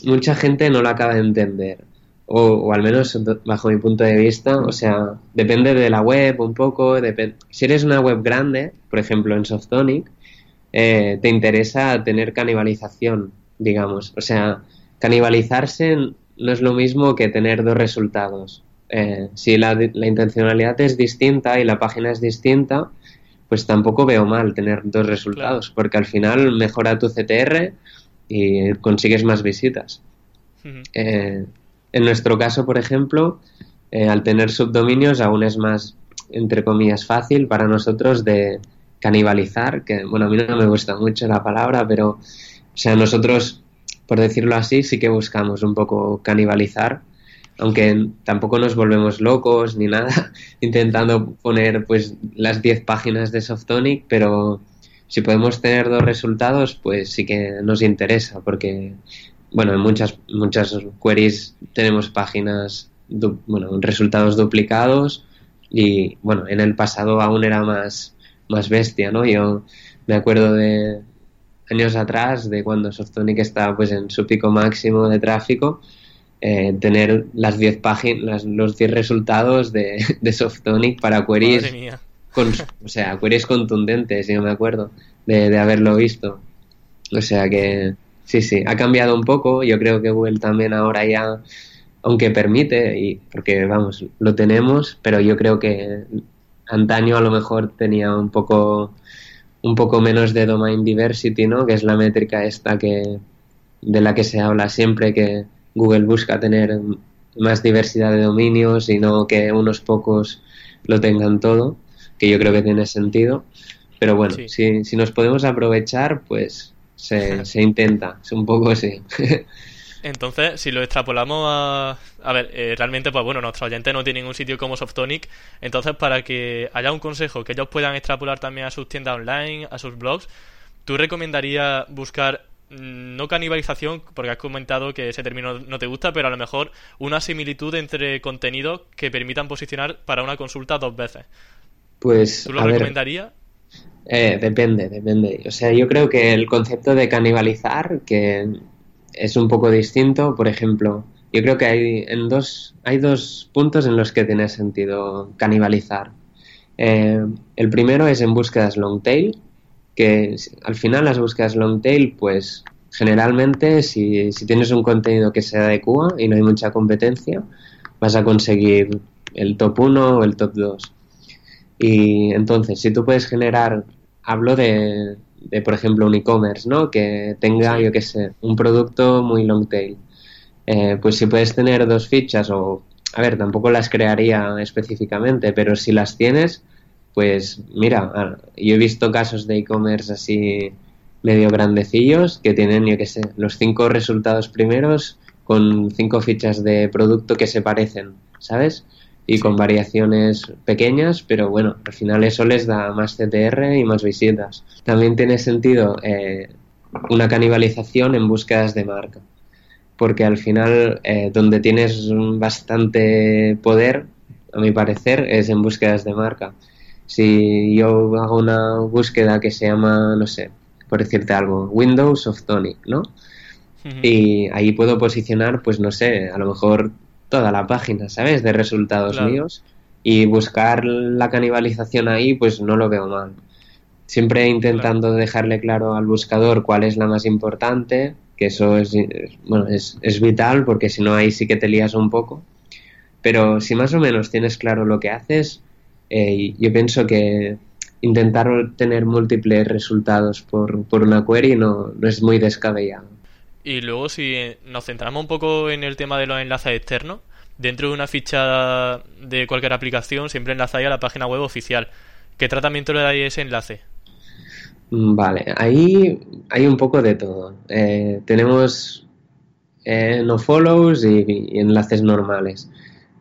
mucha gente no lo acaba de entender. O, al menos bajo mi punto de vista, o sea, depende de la web un poco. si eres una web grande, por ejemplo en Softonic, eh, te interesa tener canibalización, digamos. O sea, canibalizarse no es lo mismo que tener dos resultados. Eh, si la, intencionalidad es distinta y la página es distinta, pues tampoco veo mal tener dos resultados, porque al final mejora tu CTR y consigues más visitas. Eh, en nuestro caso, por ejemplo, eh, al tener subdominios aún es más, entre comillas, fácil para nosotros de canibalizar, que bueno, a mí no me gusta mucho la palabra, pero, o sea, nosotros, por decirlo así, sí que buscamos un poco canibalizar aunque tampoco nos volvemos locos ni nada intentando poner pues las 10 páginas de Softonic, pero si podemos tener dos resultados, pues sí que nos interesa, porque bueno, en muchas, muchas queries tenemos páginas, bueno, resultados duplicados y bueno, en el pasado aún era más, más bestia, ¿no? Yo me acuerdo de años atrás, de cuando Softonic estaba pues en su pico máximo de tráfico, eh, tener las 10 páginas, los 10 resultados de, de Softonic para queries, con, o sea, queries contundentes, yo me acuerdo de, haberlo visto. O sea que sí, sí, ha cambiado un poco. Yo creo que Google también ahora ya, aunque permite, y porque vamos, lo tenemos, pero yo creo que antaño a lo mejor tenía un poco un poco menos de domain diversity, ¿no? Que es la métrica esta que de la que se habla siempre que Google busca tener más diversidad de dominios y no que unos pocos lo tengan todo, que yo creo que tiene sentido. Pero bueno, si, nos podemos aprovechar, pues se, se intenta, es un poco así. Entonces, si lo extrapolamos a... A ver, eh, realmente, pues bueno, nuestros oyentes no tienen un sitio como Softonic, entonces para que haya un consejo que ellos puedan extrapolar también a sus tiendas online, a sus blogs, ¿tú recomendarías buscar no canibalización, porque has comentado que ese término no te gusta, pero a lo mejor una similitud entre contenidos que permitan posicionar para una consulta dos veces? Pues, ¿Tú lo recomendarías? Eh, depende, depende. O sea, yo creo que el concepto de canibalizar, que es un poco distinto, por ejemplo, yo creo que hay, en dos, hay dos puntos en los que tiene sentido canibalizar. Eh, el primero es en búsquedas long tail, que al final las búsquedas long tail, pues generalmente si, si tienes un contenido que se adecua y no hay mucha competencia, vas a conseguir el top 1 o el top 2. Y entonces, si tú puedes generar, hablo de, de por ejemplo, un e-commerce, ¿no? Que tenga, yo qué sé, un producto muy long tail. Eh, pues si puedes tener dos fichas o, a ver, tampoco las crearía específicamente, pero si las tienes, pues mira, yo he visto casos de e-commerce así medio grandecillos que tienen, yo qué sé, los cinco resultados primeros con cinco fichas de producto que se parecen, ¿sabes? y con variaciones pequeñas, pero bueno, al final eso les da más CTR y más visitas. También tiene sentido eh, una canibalización en búsquedas de marca, porque al final eh, donde tienes bastante poder, a mi parecer, es en búsquedas de marca. Si yo hago una búsqueda que se llama, no sé, por decirte algo, Windows of Tonic, ¿no? Y ahí puedo posicionar, pues no sé, a lo mejor toda la página, ¿sabes? De resultados míos. Y buscar la canibalización ahí, pues no lo veo mal. Siempre intentando dejarle claro al buscador cuál es la más importante, que eso es, bueno, es, es vital, porque si no ahí sí que te lías un poco. Pero si más o menos tienes claro lo que haces, eh, yo pienso que intentar tener múltiples resultados por, por una query no, no es muy descabellado. Y luego si nos centramos un poco en el tema de los enlaces externos, dentro de una ficha de cualquier aplicación siempre enlazáis a la página web oficial. ¿Qué tratamiento le dais a ese enlace? Mm, vale, ahí hay un poco de todo. Eh, tenemos eh, no follows y, enlaces normales.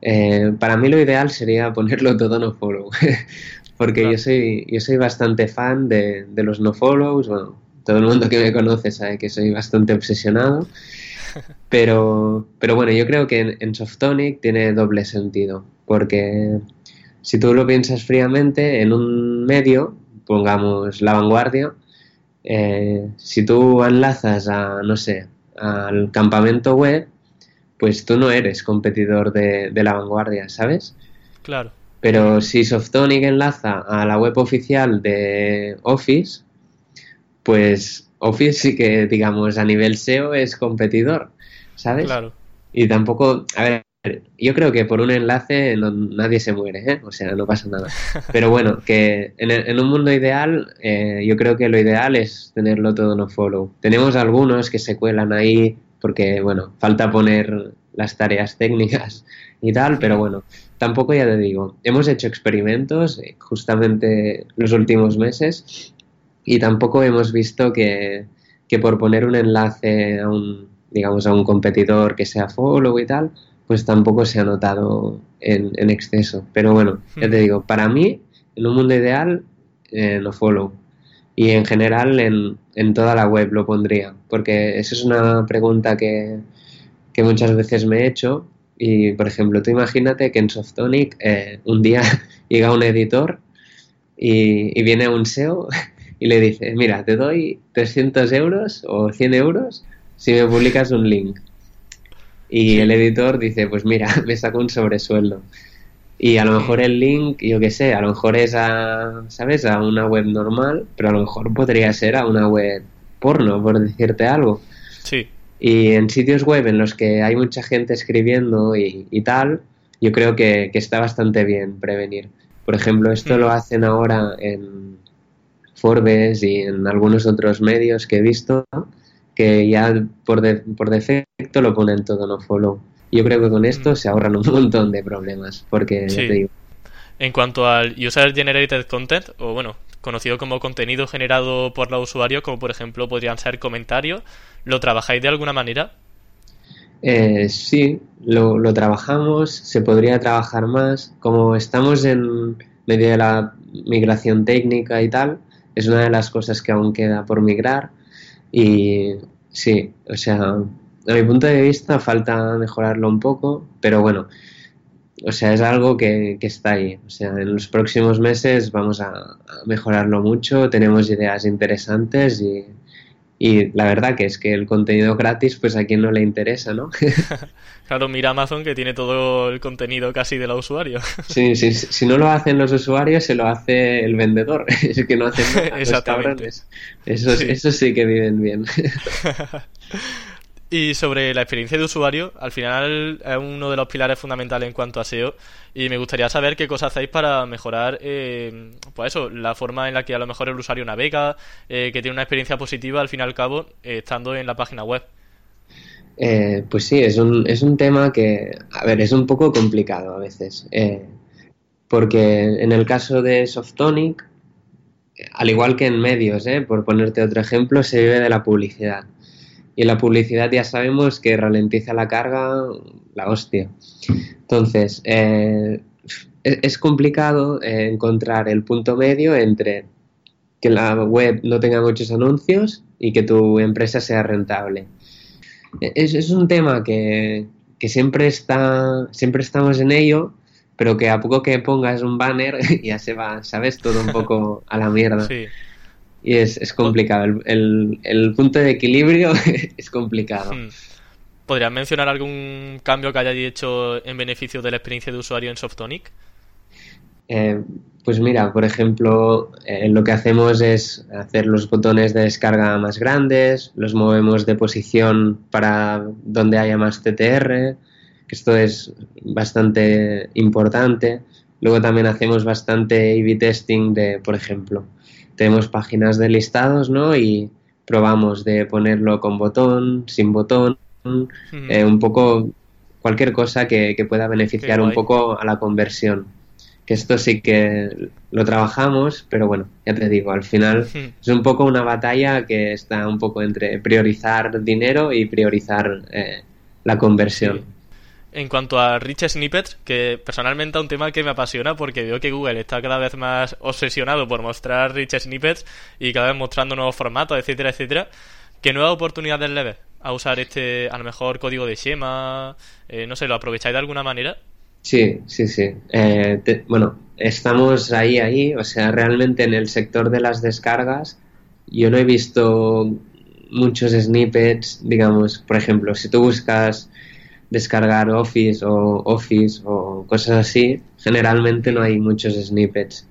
Eh, para mí lo ideal sería ponerlo todo no follow, porque yo soy yo soy bastante fan de, de los no follows. Bueno, todo el mundo que me conoce sabe que soy bastante obsesionado. Pero, pero bueno, yo creo que en, Softonic tiene doble sentido, porque si tú lo piensas fríamente, en un medio, pongamos la vanguardia, eh, si tú enlazas a, no sé, al campamento web, pues tú no eres competidor de, de la vanguardia, ¿sabes? Claro. Pero si Softonic enlaza a la web oficial de Office, pues Office sí que, digamos, a nivel SEO es competidor, ¿sabes? Claro. Y tampoco, a ver, yo creo que por un enlace nadie se muere, ¿eh? O sea, no pasa nada. Pero bueno, que en, un mundo ideal, eh, yo creo que lo ideal es tenerlo todo no follow. Tenemos algunos que se cuelan ahí porque, bueno, falta poner las tareas técnicas y tal, pero bueno, tampoco ya te digo, hemos hecho experimentos eh, justamente los últimos meses y tampoco hemos visto que, por poner un enlace a un, digamos, a un competidor que sea follow y tal, pues tampoco se ha notado en, en exceso. Pero bueno, ya te hmm. digo, para mí, en un mundo ideal, eh, no follow. Y en general en, en, toda la web lo pondría, porque eso es una pregunta que, que muchas veces me he hecho. Y, por ejemplo, tú imagínate que en Softonic eh, un día llega un editor y, y viene un SEO y le dices, mira, te doy 300 euros o 100 euros si me publicas un link. Y el editor dice, pues mira, me saco un sobresueldo. Y a lo mejor el link, yo qué sé, a lo mejor es a, ¿sabes? A una web normal, pero a lo mejor podría ser a una web porno, por decirte algo. Sí. Y en sitios web en los que hay mucha gente escribiendo y, tal, yo creo que, que, está bastante bien prevenir. Por ejemplo, esto lo hacen ahora en, Forbes y en algunos otros medios que he visto que ya por, por defecto lo ponen todo no follow. Yo creo que con esto mm. se ahorran un montón de problemas, porque ya te digo. En cuanto al User Generated Content, o bueno, conocido como contenido generado por los usuarios, como por ejemplo podrían ser comentarios, ¿lo trabajáis de alguna manera? Eh, sí, lo, lo, trabajamos, se podría trabajar más. Como estamos en medio de la migración técnica y tal, es una de las cosas que aún queda por migrar. Y sí, o sea, a mi punto de vista falta mejorarlo un poco, pero bueno, o sea, es algo que, que está ahí. O sea, en los próximos meses vamos a, a mejorarlo mucho, tenemos ideas interesantes y y la verdad que es que el contenido gratis, pues a quien no le interesa, ¿no? claro, mira Amazon que tiene todo el contenido casi de los usuarios. sí, sí, si no lo hacen los usuarios, se lo hace el vendedor. es que no hacen nada los cabrones. Eso sí. eso sí que viven bien. Y sobre la experiencia de usuario, al final es uno de los pilares fundamentales en cuanto a SEO y me gustaría saber qué cosas hacéis para mejorar, eh, pues eso, la forma en la que a lo mejor el usuario navega, eh, que tiene una experiencia positiva al fin y al cabo eh, estando en la página web. Eh, pues sí, es un, es un tema que, a ver, es un poco complicado a veces, eh, porque en el caso de Softonic, al igual que en medios, por ponerte otro ejemplo, se vive de la publicidad. Y la publicidad ya sabemos que ralentiza la carga, la hostia. Entonces, eh, es complicado eh, encontrar el punto medio entre que la web no tenga muchos anuncios y que tu empresa sea rentable. Es, es un tema que, que, siempre está, siempre estamos en ello, pero que a poco que pongas un banner ya se va, ¿sabes? Todo un poco a la mierda. Sí y es, es complicado. El, el, el, punto de equilibrio es complicado. Hmm. ¿Podrías mencionar algún cambio que hayáis hecho en beneficio de la experiencia de usuario en Softonic? Eh, pues mira, por ejemplo, eh, lo que hacemos es hacer los botones de descarga más grandes, los movemos de posición para donde haya más TTR, que esto es bastante importante. Luego también hacemos bastante A-B testing de, por ejemplo, tenemos páginas de listados, ¿no? Y probamos de ponerlo con botón, sin botón, mm. eh, un poco cualquier cosa que, que pueda beneficiar un poco a la conversión. Que esto sí que lo trabajamos, pero bueno, ya te digo, al final es un poco una batalla que está un poco entre priorizar dinero y priorizar eh, la conversión. Sí. En cuanto a Rich Snippets, que personalmente es un tema que me apasiona porque veo que Google está cada vez más obsesionado por mostrar Rich Snippets y cada vez mostrando nuevos formatos, etcétera, etcétera. ¿Qué nuevas oportunidades le ves a usar este, a lo mejor, código de Schema? Eh, no sé, ¿lo aprovecháis de alguna manera? Sí, sí, sí. Eh, te, bueno, estamos ahí, ahí. O sea, realmente en el sector de las descargas, yo no he visto muchos snippets, digamos, por ejemplo, si tú buscas descargar Office o Office o cosas así, generalmente no hay muchos snippets.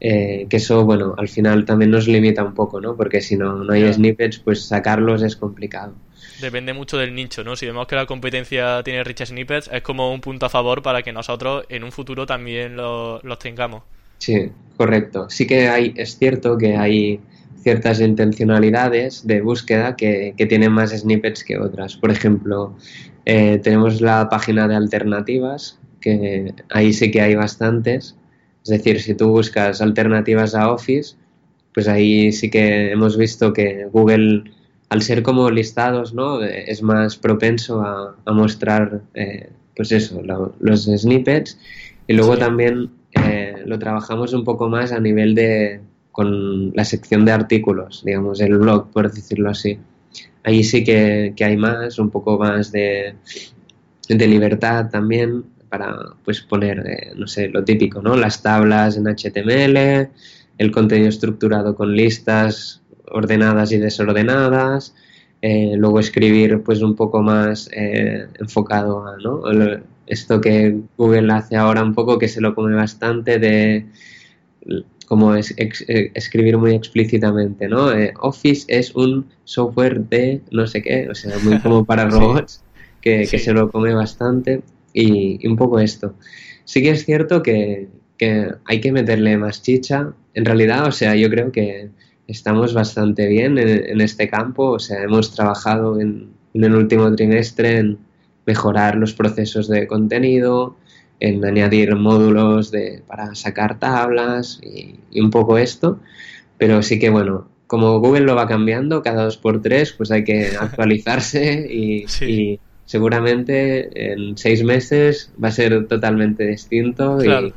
Eh, que eso, bueno, al final también nos limita un poco, ¿no? Porque si no, no hay snippets, pues sacarlos es complicado. Depende mucho del nicho, ¿no? Si vemos que la competencia tiene Rich Snippets, es como un punto a favor para que nosotros en un futuro también lo- los tengamos. Sí, correcto. Sí que hay, es cierto que hay ciertas intencionalidades de búsqueda que, que tienen más snippets que otras. Por ejemplo, eh, tenemos la página de alternativas, que ahí sí que hay bastantes. Es decir, si tú buscas alternativas a Office, pues ahí sí que hemos visto que Google, al ser como listados, ¿no? Eh, es más propenso a, a mostrar, eh, pues eso, lo- los snippets. Y luego Sí. también eh, lo trabajamos un poco más a nivel de con la sección de artículos, digamos, el blog, por decirlo así. Ahí sí que, que hay más, un poco más de, de libertad también para pues poner, eh, no sé, lo típico, ¿no? Las tablas en HTML, el contenido estructurado con listas ordenadas y desordenadas, eh, luego escribir pues un poco más eh, enfocado a, ¿no? Esto que Google hace ahora un poco que se lo come bastante de como es, ex- eh, escribir muy explícitamente, ¿no? Eh, Office es un software de no sé qué, o sea, muy como para robots, que, que Sí. se lo come bastante y, y un poco esto. Sí que es cierto que, que hay que meterle más chicha. En realidad, o sea, yo creo que estamos bastante bien en, en este campo, o sea, hemos trabajado en, en el último trimestre en mejorar los procesos de contenido, en añadir módulos de, para sacar tablas y, y un poco esto, pero sí que bueno, como Google lo va cambiando cada dos por tres, pues hay que actualizarse y, Sí. y- seguramente en seis meses va a ser totalmente distinto Claro.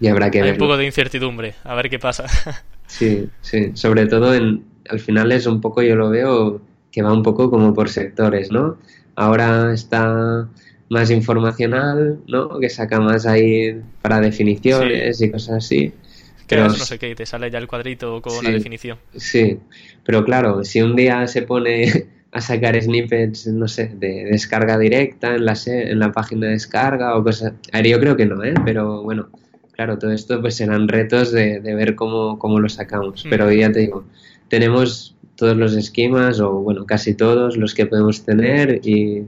y, y habrá que Hay un poco de incertidumbre, a ver qué pasa. Sí, sí, sobre todo en, al final es un poco, yo lo veo que va un poco como por sectores, ¿no? Ahora está más informacional, ¿no? Que saca más ahí para definiciones y cosas así. Pero no sé qué, y te sale ya el cuadrito con Sí. la definición. Sí, pero claro, si un día se pone a sacar snippets, no sé, de descarga directa en la, en la página de descarga o cosas... A yo creo que no, ¿eh? Pero bueno, claro, todo esto pues serán retos de, de ver cómo, cómo lo sacamos. Mm. Pero ya te digo, tenemos todos los esquemas, o bueno, casi todos los que podemos tener y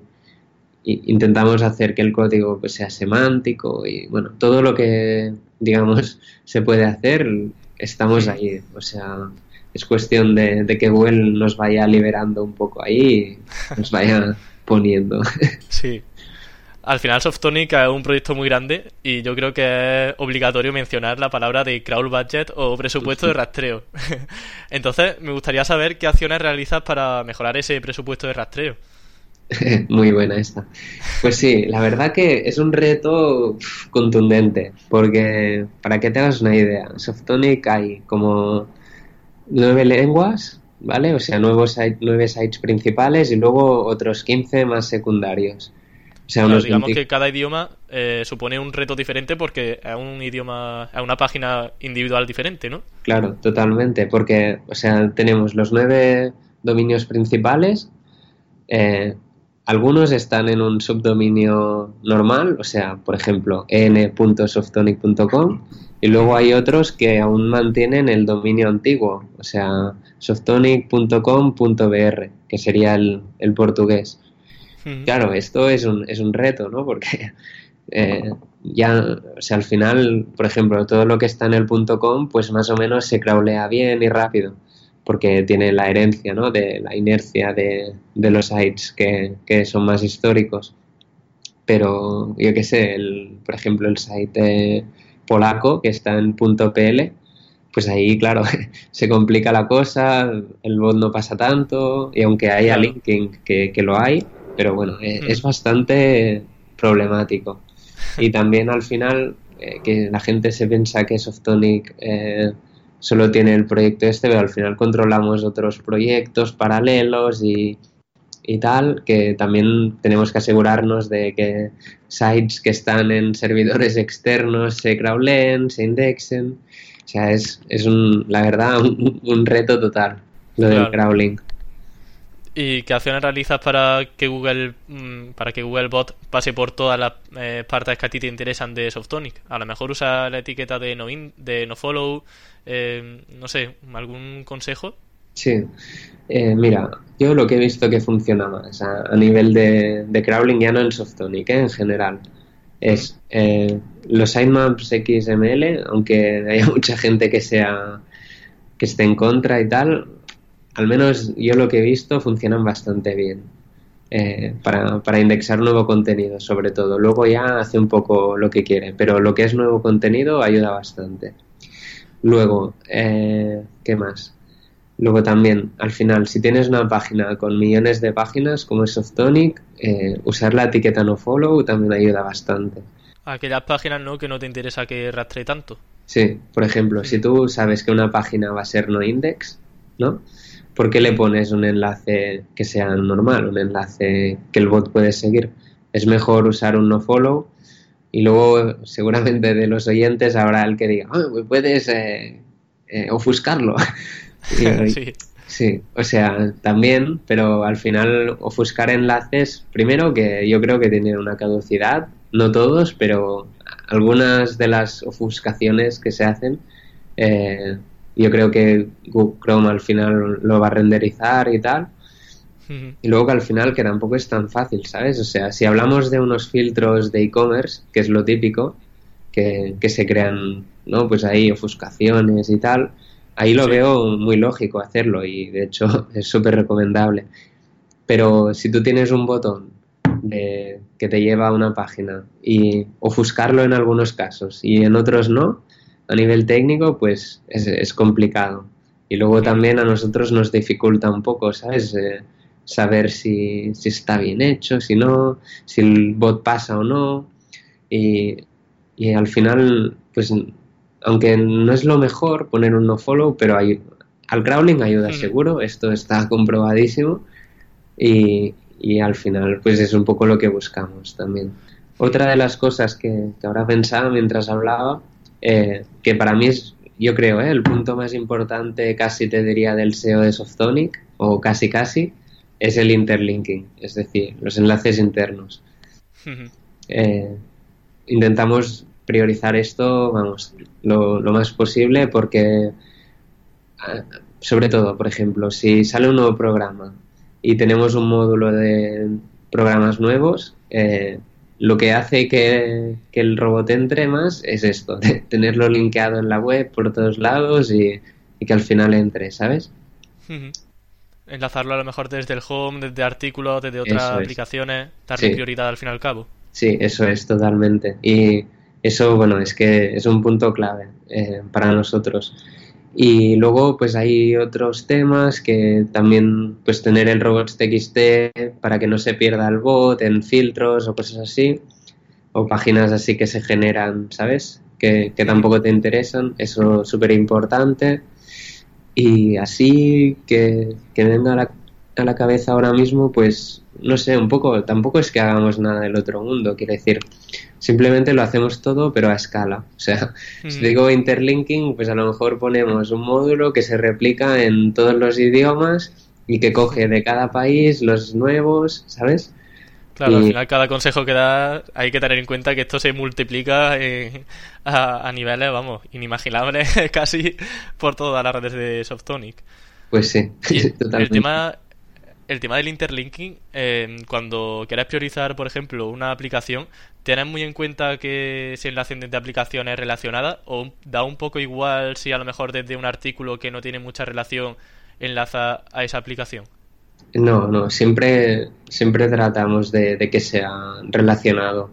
intentamos hacer que el código pues sea semántico y bueno, todo lo que digamos se puede hacer, estamos ahí. O sea, es cuestión de, de que Google nos vaya liberando un poco ahí y nos vaya poniendo. Sí. Al final Softonic es un proyecto muy grande y yo creo que es obligatorio mencionar la palabra de crowd budget o presupuesto de rastreo. Entonces, me gustaría saber qué acciones realizas para mejorar ese presupuesto de rastreo. Muy buena esta. Pues sí, la verdad que es un reto contundente, porque para que te hagas una idea, Softonic hay como nueve lenguas, ¿vale? O sea, nuevos nueve sites principales y luego otros 15 más secundarios. O sea, Claro, unos digamos 20 que cada idioma eh, supone un reto diferente porque es un idioma, es una página individual diferente, ¿no? Claro, totalmente, porque, o sea, tenemos los nueve dominios principales, eh, algunos están en un subdominio normal, o sea, por ejemplo, en.softonic.com, y luego hay otros que aún mantienen el dominio antiguo, o sea, softonic.com.br, que sería el, el portugués. Claro, esto es un, es un reto, ¿no? Porque eh, ya, o sea, al final, por ejemplo, todo lo que está en el .com, pues más o menos se crawlea bien y rápido, porque tiene la herencia, ¿no? De la inercia de, de los sites que, que son más históricos. Pero yo qué sé, el, por ejemplo, el site polaco que está en .pl, pues ahí, claro, se complica la cosa, el bot no pasa tanto, y aunque haya linking, que, que lo hay, pero bueno, eh, Mm. es bastante problemático. Y también al final, eh, que la gente se piensa que Softonic eh, solo tiene el proyecto este, pero al final controlamos otros proyectos paralelos y, y tal, que también tenemos que asegurarnos de que sites que están en servidores externos se crawlen, se indexen. O sea, es, es un, la verdad un, un reto total lo del crawling. ¿Y qué acciones realizas para que Google mm, para que Google Bot pase por todas las eh, partes que a ti te interesan de Softonic? A lo mejor usa la etiqueta de no in- de no follow, eh, no sé, algún consejo. Sí, Eh, mira, yo lo que he visto que funciona más a, a nivel de, de crawling, ya no en Softonic, ¿eh? en general, es eh, los sitemaps XML, aunque haya mucha gente que sea que esté en contra y tal, al menos yo lo que he visto funcionan bastante bien eh, para, para indexar nuevo contenido, sobre todo. Luego ya hace un poco lo que quiere, pero lo que es nuevo contenido ayuda bastante. Luego, eh, ¿qué más? Luego también, al final, si tienes una página con millones de páginas como es Softonic, eh, usar la etiqueta nofollow también ayuda bastante. Aquellas páginas no que no te interesa que rastree tanto. Sí, por ejemplo, si tú sabes que una página va a ser no index, ¿no? ¿Por qué le pones un enlace que sea normal, un enlace que el bot puede seguir? Es mejor usar un nofollow y luego seguramente de los oyentes habrá el que diga, "Ah, pues puedes eh, eh, ofuscarlo. Y- sí. Sí, o sea, también, pero al final ofuscar enlaces, primero que yo creo que tienen una caducidad, no todos, pero algunas de las ofuscaciones que se hacen, eh, yo creo que Google Chrome al final lo va a renderizar y tal, y luego que al final que tampoco es tan fácil, ¿sabes? O sea, si hablamos de unos filtros de e-commerce, que es lo típico, que, que se crean, ¿no? Pues ahí ofuscaciones y tal, ahí lo Sí. veo muy lógico hacerlo y de hecho es súper recomendable. Pero si tú tienes un botón de, que te lleva a una página y ofuscarlo en algunos casos y en otros no, a nivel técnico, pues es, es complicado. Y luego también a nosotros nos dificulta un poco, ¿sabes? Eh, saber si, si, está bien hecho, si no, si el bot pasa o no. Y, y al final, pues, aunque no es lo mejor poner un nofollow, pero hay, al crawling ayuda seguro, esto está comprobadísimo. Y, y al final, pues es un poco lo que buscamos también. Otra de las cosas que, ahora pensaba mientras hablaba, eh, que para mí es, yo creo, eh, el punto más importante, casi te diría, del SEO de Softonic, o casi casi, es el interlinking, es decir, los enlaces internos. Eh, intentamos priorizar esto, vamos, lo, lo más posible porque, ah, sobre todo, por ejemplo, si sale un nuevo programa y tenemos un módulo de programas nuevos, eh, lo que hace que, el robot entre más es esto, de tenerlo linkeado en la web por todos lados y, que al final entre, ¿sabes? Enlazarlo a lo mejor desde el home, desde artículos, desde otras aplicaciones, darle prioridad al fin y al cabo. Sí, eso es totalmente. Y eso, bueno, es que es un punto clave eh, para nosotros. Y luego, pues hay otros temas que también, pues tener el robots.txt para que no se pierda el bot en filtros o cosas así, o páginas así que se generan, ¿sabes? Que, que tampoco te interesan, eso es súper importante. Y así que, que venga a la, a la cabeza ahora mismo, pues no sé, un poco, tampoco es que hagamos nada del otro mundo, quiere decir, simplemente lo hacemos todo, pero a escala. O sea, si digo interlinking, pues a lo mejor ponemos un módulo que se replica en todos los idiomas y que coge de cada país los nuevos, ¿sabes? Claro, al final cada consejo que da hay que tener en cuenta que esto se multiplica a, niveles, vamos, inimaginables casi por todas las redes de Softonic. Pues sí, totalmente. El tema, el tema del interlinking, eh, cuando quieras priorizar, por ejemplo, una aplicación, ¿tienes muy en cuenta que se enlacen desde aplicaciones relacionadas? ¿O da un poco igual si a lo mejor desde un artículo que no tiene mucha relación enlaza a esa aplicación? No, no, siempre, siempre tratamos de, de que sea relacionado.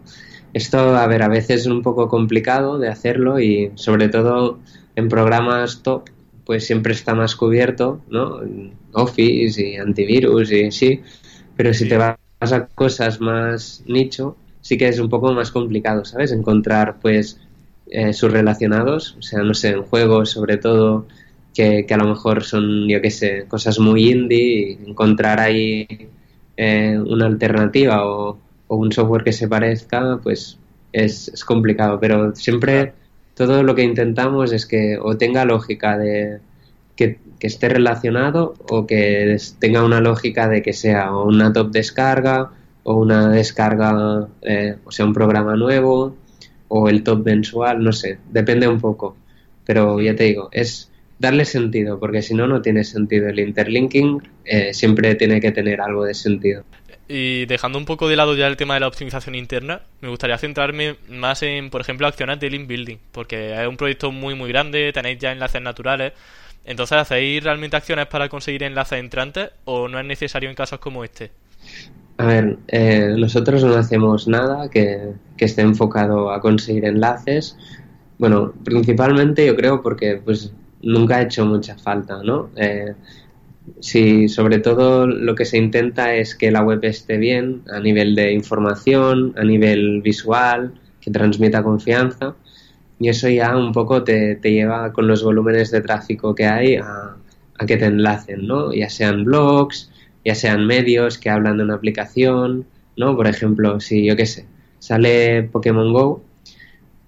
Esto, a ver, a veces es un poco complicado de hacerlo y sobre todo en programas top pues siempre está más cubierto, ¿no? Office y antivirus y sí, pero si te vas a cosas más nicho, sí que es un poco más complicado, ¿sabes? Encontrar, pues, eh, sus relacionados, o sea, no sé, en juegos sobre todo, que, a lo mejor son, yo qué sé, cosas muy indie, y encontrar ahí eh, una alternativa o, un software que se parezca, pues es, es complicado, pero siempre todo lo que intentamos es que o tenga lógica de que, esté relacionado o que tenga una lógica de que sea una top descarga o una descarga, eh, o sea, un programa nuevo o el top mensual, no sé, depende un poco. Pero ya te digo, es darle sentido, porque si no, no tiene sentido. El interlinking eh, siempre tiene que tener algo de sentido. Y dejando un poco de lado ya el tema de la optimización interna, me gustaría centrarme más en, por ejemplo, acciones de link building, porque es un proyecto muy, muy grande, tenéis ya enlaces naturales. Entonces, ¿hacéis realmente acciones para conseguir enlaces entrantes o no es necesario en casos como este? A ver, eh, nosotros no hacemos nada que, que, esté enfocado a conseguir enlaces. Bueno, principalmente yo creo porque pues nunca ha hecho mucha falta, ¿no? Eh, Sí, sobre todo lo que se intenta es que la web esté bien a nivel de información, a nivel visual, que transmita confianza. Y eso ya un poco te, lleva con los volúmenes de tráfico que hay a, que te enlacen, ¿no? Ya sean blogs, ya sean medios que hablan de una aplicación, ¿no? Por ejemplo, si yo qué sé, sale Pokémon Go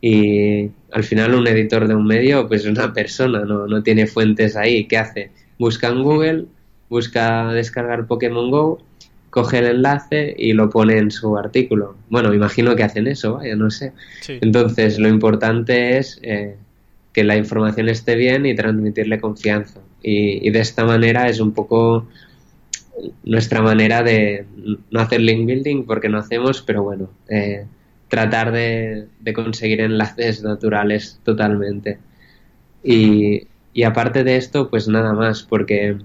y al final un editor de un medio, pues una persona, no, no tiene fuentes ahí, ¿qué hace? busca en Google, busca descargar Pokémon Go, coge el enlace y lo pone en su artículo. Bueno, imagino que hacen eso, vaya, no sé. Entonces, lo importante es eh, que la información esté bien y transmitirle confianza. Y, de esta manera es un poco nuestra manera de no hacer link building porque no hacemos, pero bueno, eh, tratar de, de, conseguir enlaces naturales totalmente. Y, y aparte de esto, pues nada más, porque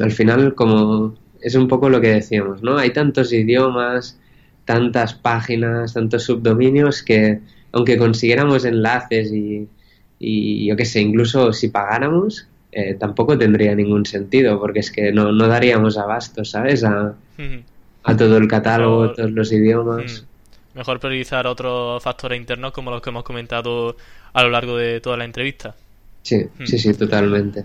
al final, como es un poco lo que decíamos, ¿no? Hay tantos idiomas, tantas páginas, tantos subdominios que aunque consiguiéramos enlaces y, y yo qué sé, incluso si pagáramos, eh, tampoco tendría ningún sentido, porque es que no, no daríamos abasto, ¿sabes? A, a todo el catálogo, a todos los idiomas. Mejor priorizar otros factores internos como los que hemos comentado a lo largo de toda la entrevista. Sí, sí, sí, totalmente.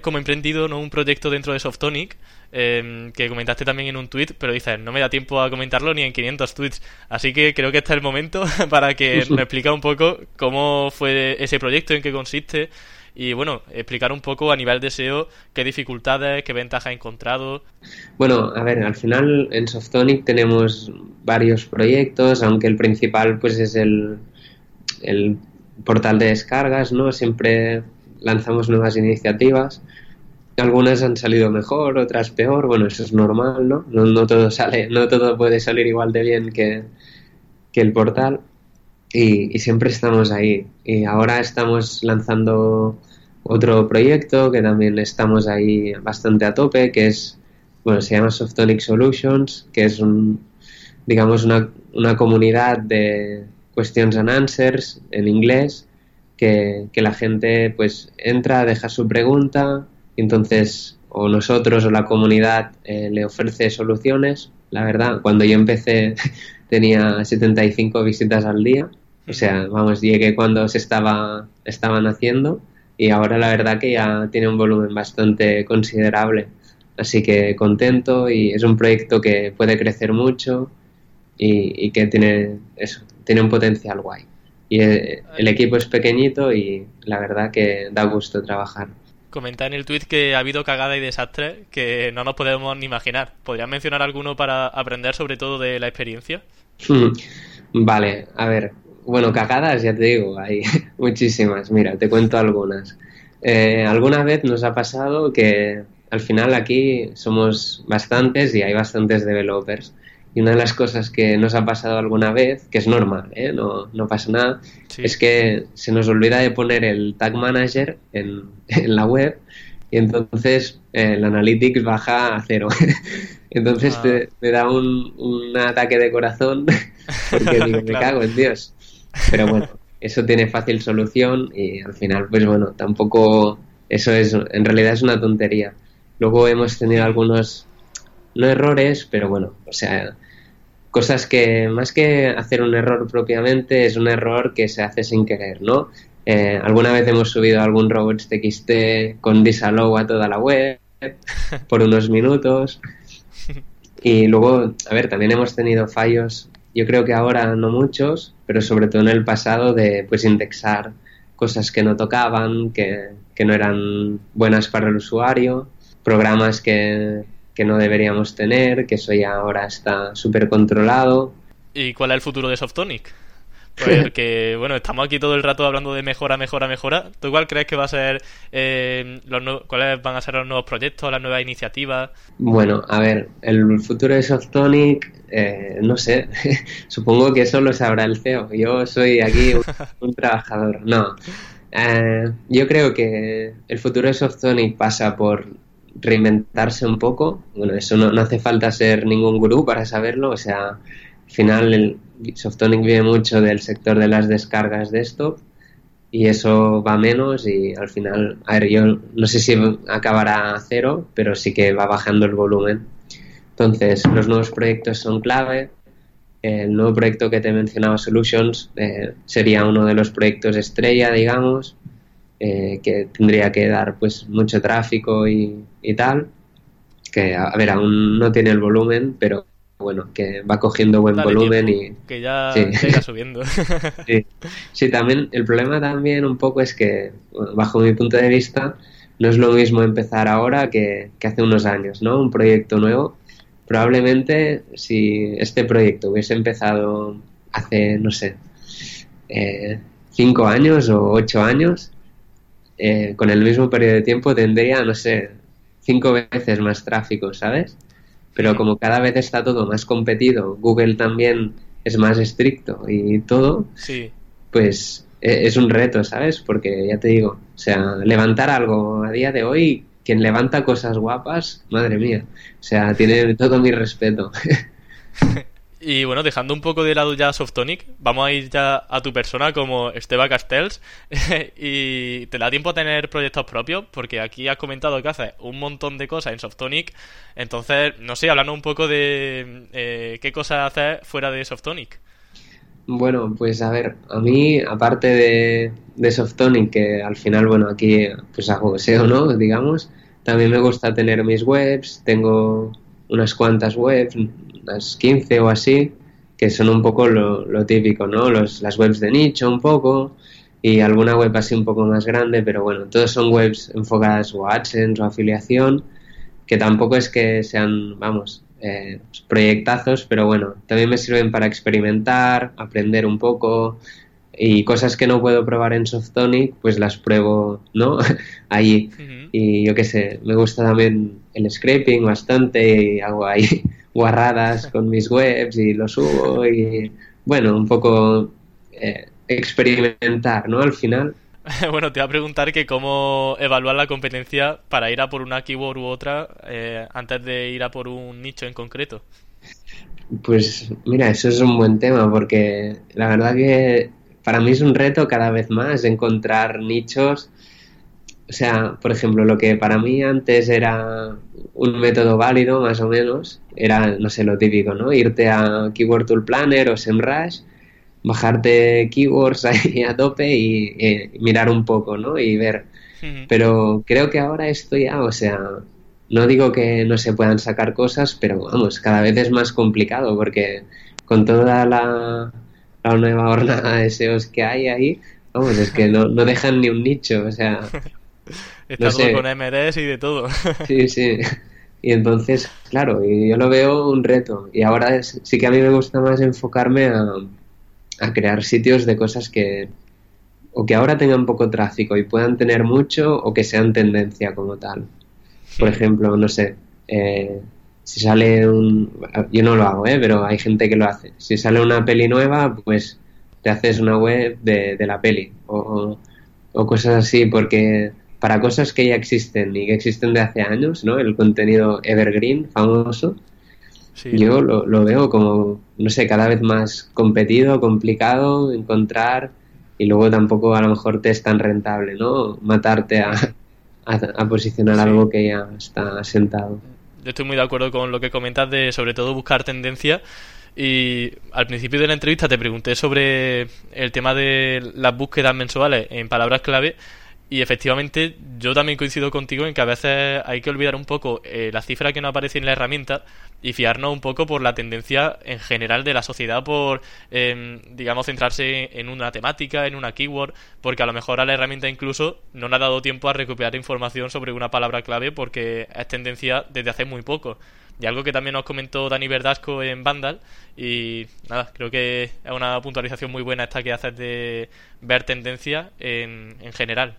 Como emprendido ¿no? un proyecto dentro de Softonic em, que comentaste también en un tweet, pero dices, no me da tiempo a comentarlo ni en 500 tweets. Así que creo que este es el momento para que me explique un poco cómo fue ese proyecto, en qué consiste y bueno, explicar un poco a nivel de SEO qué dificultades, qué ventajas ha encontrado. Bueno, a ver, al final en Softonic tenemos varios proyectos, aunque el principal pues es el, el portal de descargas, ¿no? Siempre lanzamos nuevas iniciativas. Algunas han salido mejor, otras peor, bueno, eso es normal, ¿no? No, todo sale, no todo puede salir igual de bien que, que el portal. Y, siempre estamos ahí. Y ahora estamos lanzando otro proyecto que también estamos ahí bastante a tope, que es, bueno, se llama Softonic Solutions, que es un, digamos, una, una comunidad de questions and answers en inglés, que, que, la gente pues entra, deja su pregunta, entonces o nosotros o la comunidad eh, le ofrece soluciones. La verdad, cuando yo empecé tenía 75 visitas al día, o sea, vamos, llegué cuando se estaba, estaban haciendo y ahora la verdad que ya tiene un volumen bastante considerable. Así que contento y es un proyecto que puede crecer mucho y, que tiene eso, tiene un potencial guay. Y eh, el, equipo es pequeñito y la verdad que da gusto trabajar. Comenta en el tweet que ha habido cagada y desastre que no nos podemos ni imaginar. ¿Podrías mencionar alguno para aprender sobre todo de la experiencia? vale, a ver, bueno, cagadas, ya te digo, hay muchísimas. Mira, te cuento algunas. Eh, alguna vez nos ha pasado que al final aquí somos bastantes y hay bastantes developers. Y una de las cosas que nos ha pasado alguna vez, que es normal, ¿eh? no, no pasa nada, es que se nos olvida de poner el Tag Manager en, en la web y entonces eh, el Analytics baja a cero. entonces ah. te, te, da un, un, ataque de corazón porque digo, me cago en Dios. Pero bueno, eso tiene fácil solución y al final, pues bueno, tampoco eso es, en realidad es una tontería. Luego hemos tenido algunos, no errores, pero bueno, o sea, cosas que más que hacer un error propiamente, es un error que se hace sin querer, ¿no? Eh, alguna vez hemos subido algún robots.txt con disallow a toda la web por unos minutos. Y luego, a ver, también hemos tenido fallos yo creo que ahora no muchos, pero sobre todo en el pasado de pues indexar cosas que no tocaban, que, no eran buenas para el usuario, programas que, que no deberíamos tener, que eso ya ahora está súper controlado. ¿Y cuál es el futuro de Softonic? Porque, bueno, estamos aquí todo el rato hablando de mejora, mejora, mejora. ¿Tú cuál crees que va a ser, eh, los cuáles van a ser los nuevos proyectos, las nuevas iniciativas? Bueno, a ver, el futuro de Softonic, eh, no sé, supongo que eso lo sabrá el CEO. Yo soy aquí un, trabajador. No, eh, yo creo que el futuro de Softonic pasa por reinventarse un poco. Bueno, eso no, no hace falta ser ningún gurú para saberlo, o sea, al final el, Softonic vive mucho del sector de las descargas desktop y eso va menos y al final, a ver, yo no sé si acabará a cero, pero sí que va bajando el volumen. Entonces, los nuevos proyectos son clave. El nuevo proyecto que te mencionaba, Solutions, eh, sería uno de los proyectos estrella, digamos, eh, que tendría que dar pues mucho tráfico y, y tal. Que, a ver, aún no tiene el volumen, pero bueno, que va cogiendo buen volumen y... Que ya sí. subiendo. sí. también el problema también un poco es que, bajo mi punto de vista, no es lo mismo empezar ahora que, hace unos años, ¿no? Un proyecto nuevo. Probablemente si este proyecto hubiese empezado hace, no sé, eh, cinco años o ocho años, eh, con el mismo periodo de tiempo tendría, no sé, cinco veces más tráfico, ¿sabes? pero como cada vez está todo más competido, Google también es más estricto y todo, sí. pues e, es un reto, ¿sabes? Porque ya te digo, o sea, levantar algo a día de hoy, quien levanta cosas guapas, madre mía, o sea, tiene todo mi respeto. Y bueno, dejando un poco de lado ya Softonic, vamos a ir ya a tu persona como Esteba Castells. y te da tiempo a tener proyectos propios, porque aquí has comentado que haces un montón de cosas en Softonic. Entonces, no sé, hablando un poco de eh, qué cosas haces fuera de Softonic. Bueno, pues a ver, a mí, aparte de, de Softonic, que al final, bueno, aquí pues hago SEO, ¿no? Digamos, también me gusta tener mis webs, tengo unas cuantas webs, unas 15 o así, que son un poco lo, típico, ¿no? Los, las webs de nicho un poco y alguna web así un poco más grande, pero bueno, todos son webs enfocadas o a AdSense o afiliación, que tampoco es que sean, vamos, eh, proyectazos, pero bueno, también me sirven para experimentar, aprender un poco y cosas que no puedo probar en Softonic, pues las pruebo, ¿no? Allí. Y yo qué sé, me gusta también el scraping bastante y hago ahí guarradas con mis webs y lo subo y bueno, un poco eh, experimentar, ¿no? Al final. bueno, te voy a preguntar que cómo evaluar la competencia para ir a por una keyword u otra eh, antes de ir a por un nicho en concreto. Pues mira, eso es un buen tema porque la verdad que para mí es un reto cada vez más encontrar nichos o sea, por ejemplo, lo que para mí antes era un método válido, más o menos, era, no sé, lo típico, ¿no? Irte a Keyword Tool Planner o SEMrush, bajarte keywords ahí a tope y, eh, mirar un poco, ¿no? Y ver. Pero creo que ahora esto ya, o sea, no digo que no se puedan sacar cosas, pero vamos, cada vez es más complicado porque con toda la, la nueva hornada de SEOs que hay ahí, vamos, es que no, no dejan ni un nicho, o sea, Está todo con MDs y de todo. Sí, sí. Y entonces, claro, y yo lo veo un reto. Y ahora sí que a mí me gusta más enfocarme a, a crear sitios de cosas que o que ahora tengan poco tráfico y puedan tener mucho o que sean tendencia como tal. Por ejemplo, no sé, eh, si sale un... Yo no lo hago, ¿eh? pero hay gente que lo hace. Si sale una peli nueva, pues te haces una web de, de la peli o, o cosas así, porque para cosas que ya existen y que existen de hace años, ¿no? El contenido evergreen, famoso, yo lo, lo, veo como, no sé, cada vez más competido, complicado encontrar y luego tampoco a lo mejor te es tan rentable, ¿no? Matarte a, a, posicionar algo que ya está sentado. Yo estoy muy de acuerdo con lo que comentas de sobre todo buscar tendencia y al principio de la entrevista te pregunté sobre el tema de las búsquedas mensuales en palabras clave y efectivamente, yo también coincido contigo en que a veces hay que olvidar un poco eh, la cifra que no aparece en la herramienta y fiarnos un poco por la tendencia en general de la sociedad por, em, digamos, centrarse en una temática, en una keyword, porque a lo mejor a la herramienta incluso no le ha dado tiempo a recuperar información sobre una palabra clave porque es tendencia desde hace muy poco. Y algo que también nos comentó Dani Verdasco en Vandal. Y nada, creo que es una puntualización muy buena esta que haces de ver tendencia en, en general.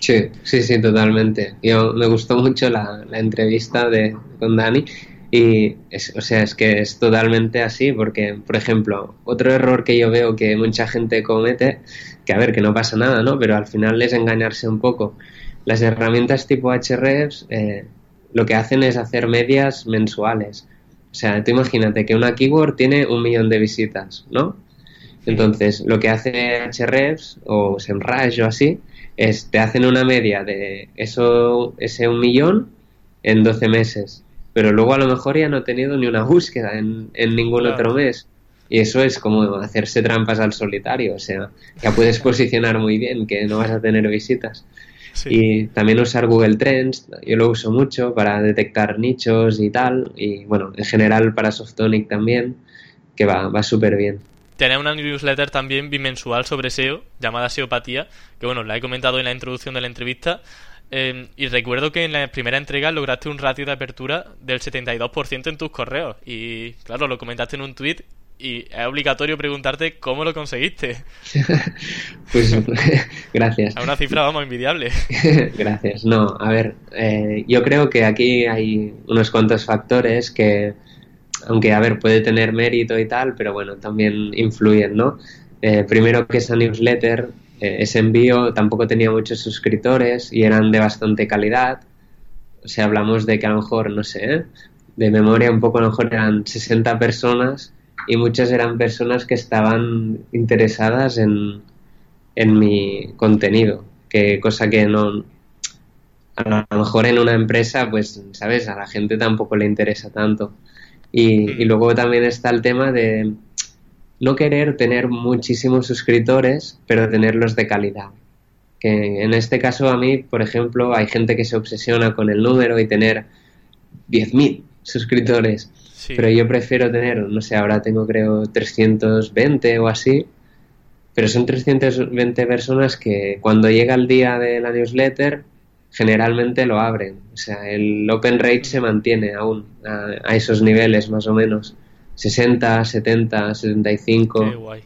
Sí, sí, sí, totalmente. Yo me gustó mucho la, entrevista de con Dani y o sea, es que es totalmente así porque, por ejemplo, otro error que yo veo que mucha gente comete, que a ver, que no pasa nada, ¿no? Pero al final es engañarse un poco. Las herramientas tipo Hrefs eh, lo que hacen es hacer medias mensuales. O sea, tú imagínate que una keyword tiene un millón de visitas, ¿no? Entonces, lo que hace Hrefs o SEMrush o así es, te hacen una media de eso, ese un millón en 12 meses, pero luego a lo mejor ya no he tenido ni una búsqueda en, en ningún otro mes. Y eso es como hacerse trampas al solitario, o sea, ya puedes posicionar muy bien que no vas a tener visitas. Y también usar Google Trends, yo lo uso mucho para detectar nichos y tal, y bueno, en general para Softonic también, que va, va súper bien. Tiene una newsletter también bimensual sobre SEO, llamada Seopatía, que bueno, la he comentado en la introducción de la entrevista. Em, y recuerdo que en la primera entrega lograste un ratio de apertura del 72% en tus correos. Y claro, lo comentaste en un tweet y es obligatorio preguntarte cómo lo conseguiste. pues gracias. A una cifra, vamos, envidiable. gracias. No, a ver, eh, yo creo que aquí hay unos cuantos factores que aunque a ver, puede tener mérito y tal, pero bueno, también influyen, ¿no? Eh, primero que esa newsletter, eh, ese envío tampoco tenía muchos suscriptores y eran de bastante calidad. O sea, hablamos de que a lo mejor, no sé, de memoria un poco a lo mejor eran 60 personas y muchas eran personas que estaban interesadas en, en mi contenido, que cosa que no, a lo mejor en una empresa, pues, ¿sabes? A la gente tampoco le interesa tanto. Y, y, luego también está el tema de no querer tener muchísimos suscriptores, pero tenerlos de calidad. Que en este caso a mí, por ejemplo, hay gente que se obsesiona con el número y tener 10.000 suscriptores. Pero yo prefiero tener, no sé, ahora tengo creo 320 o así, pero son 320 personas que cuando llega el día de la newsletter generalmente lo abren. O sea, el open rate se mantiene aún a, esos niveles más o menos. 60, 70, 75. Qué guay.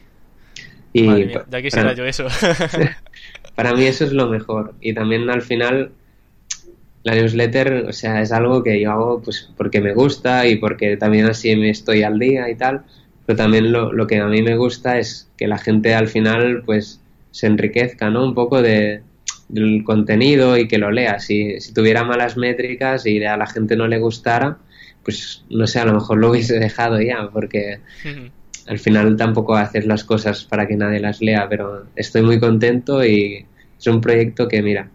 Y mía, ya quisiera yo eso. para mí eso es lo mejor. Y también al final la newsletter, o sea, es algo que yo hago pues porque me gusta y porque también así me estoy al día y tal, pero también lo, lo que a mí me gusta es que la gente al final pues se enriquezca, ¿no? Un poco de, del contenido y que lo lea. Si, si tuviera malas métricas y a la gente no le gustara, pues no sé, a lo mejor lo hubiese dejado ya, porque al final tampoco haces las cosas para que nadie las lea, pero estoy muy contento y es un proyecto que, mira,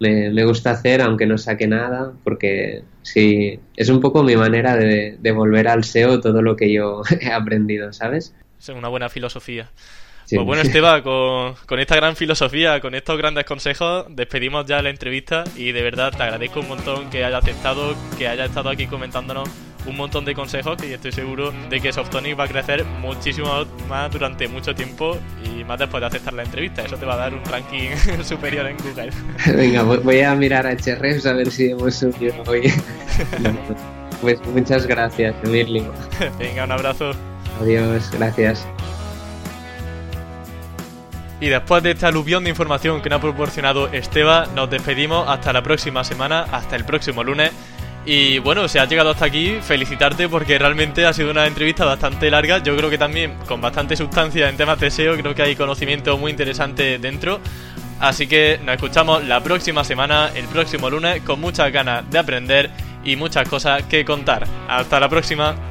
me, gusta hacer aunque no saque nada, porque sí, es un poco mi manera de, de volver al SEO todo lo que yo he aprendido, ¿sabes? Es una buena filosofía. Pues bueno, Esteban, con, con, esta gran filosofía, con estos grandes consejos, despedimos ya la entrevista y de verdad te agradezco un montón que haya aceptado, que haya estado aquí comentándonos un montón de consejos y estoy seguro de que Softonic va a crecer muchísimo más durante mucho tiempo y más después de aceptar la entrevista. Eso te va a dar un ranking superior en Google. Venga, voy a mirar a HRS a ver si hemos subido hoy. pues muchas gracias, Emilio. Venga, un abrazo. Adiós, gracias. Y después de esta aluvión de información que nos ha proporcionado Esteban, nos despedimos hasta la próxima semana, hasta el próximo lunes. Y bueno, si has llegado hasta aquí, felicitarte porque realmente ha sido una entrevista bastante larga. Yo creo que también con bastante sustancia en temas de SEO, creo que hay conocimiento muy interesante dentro. Así que nos escuchamos la próxima semana, el próximo lunes, con muchas ganas de aprender y muchas cosas que contar. Hasta la próxima.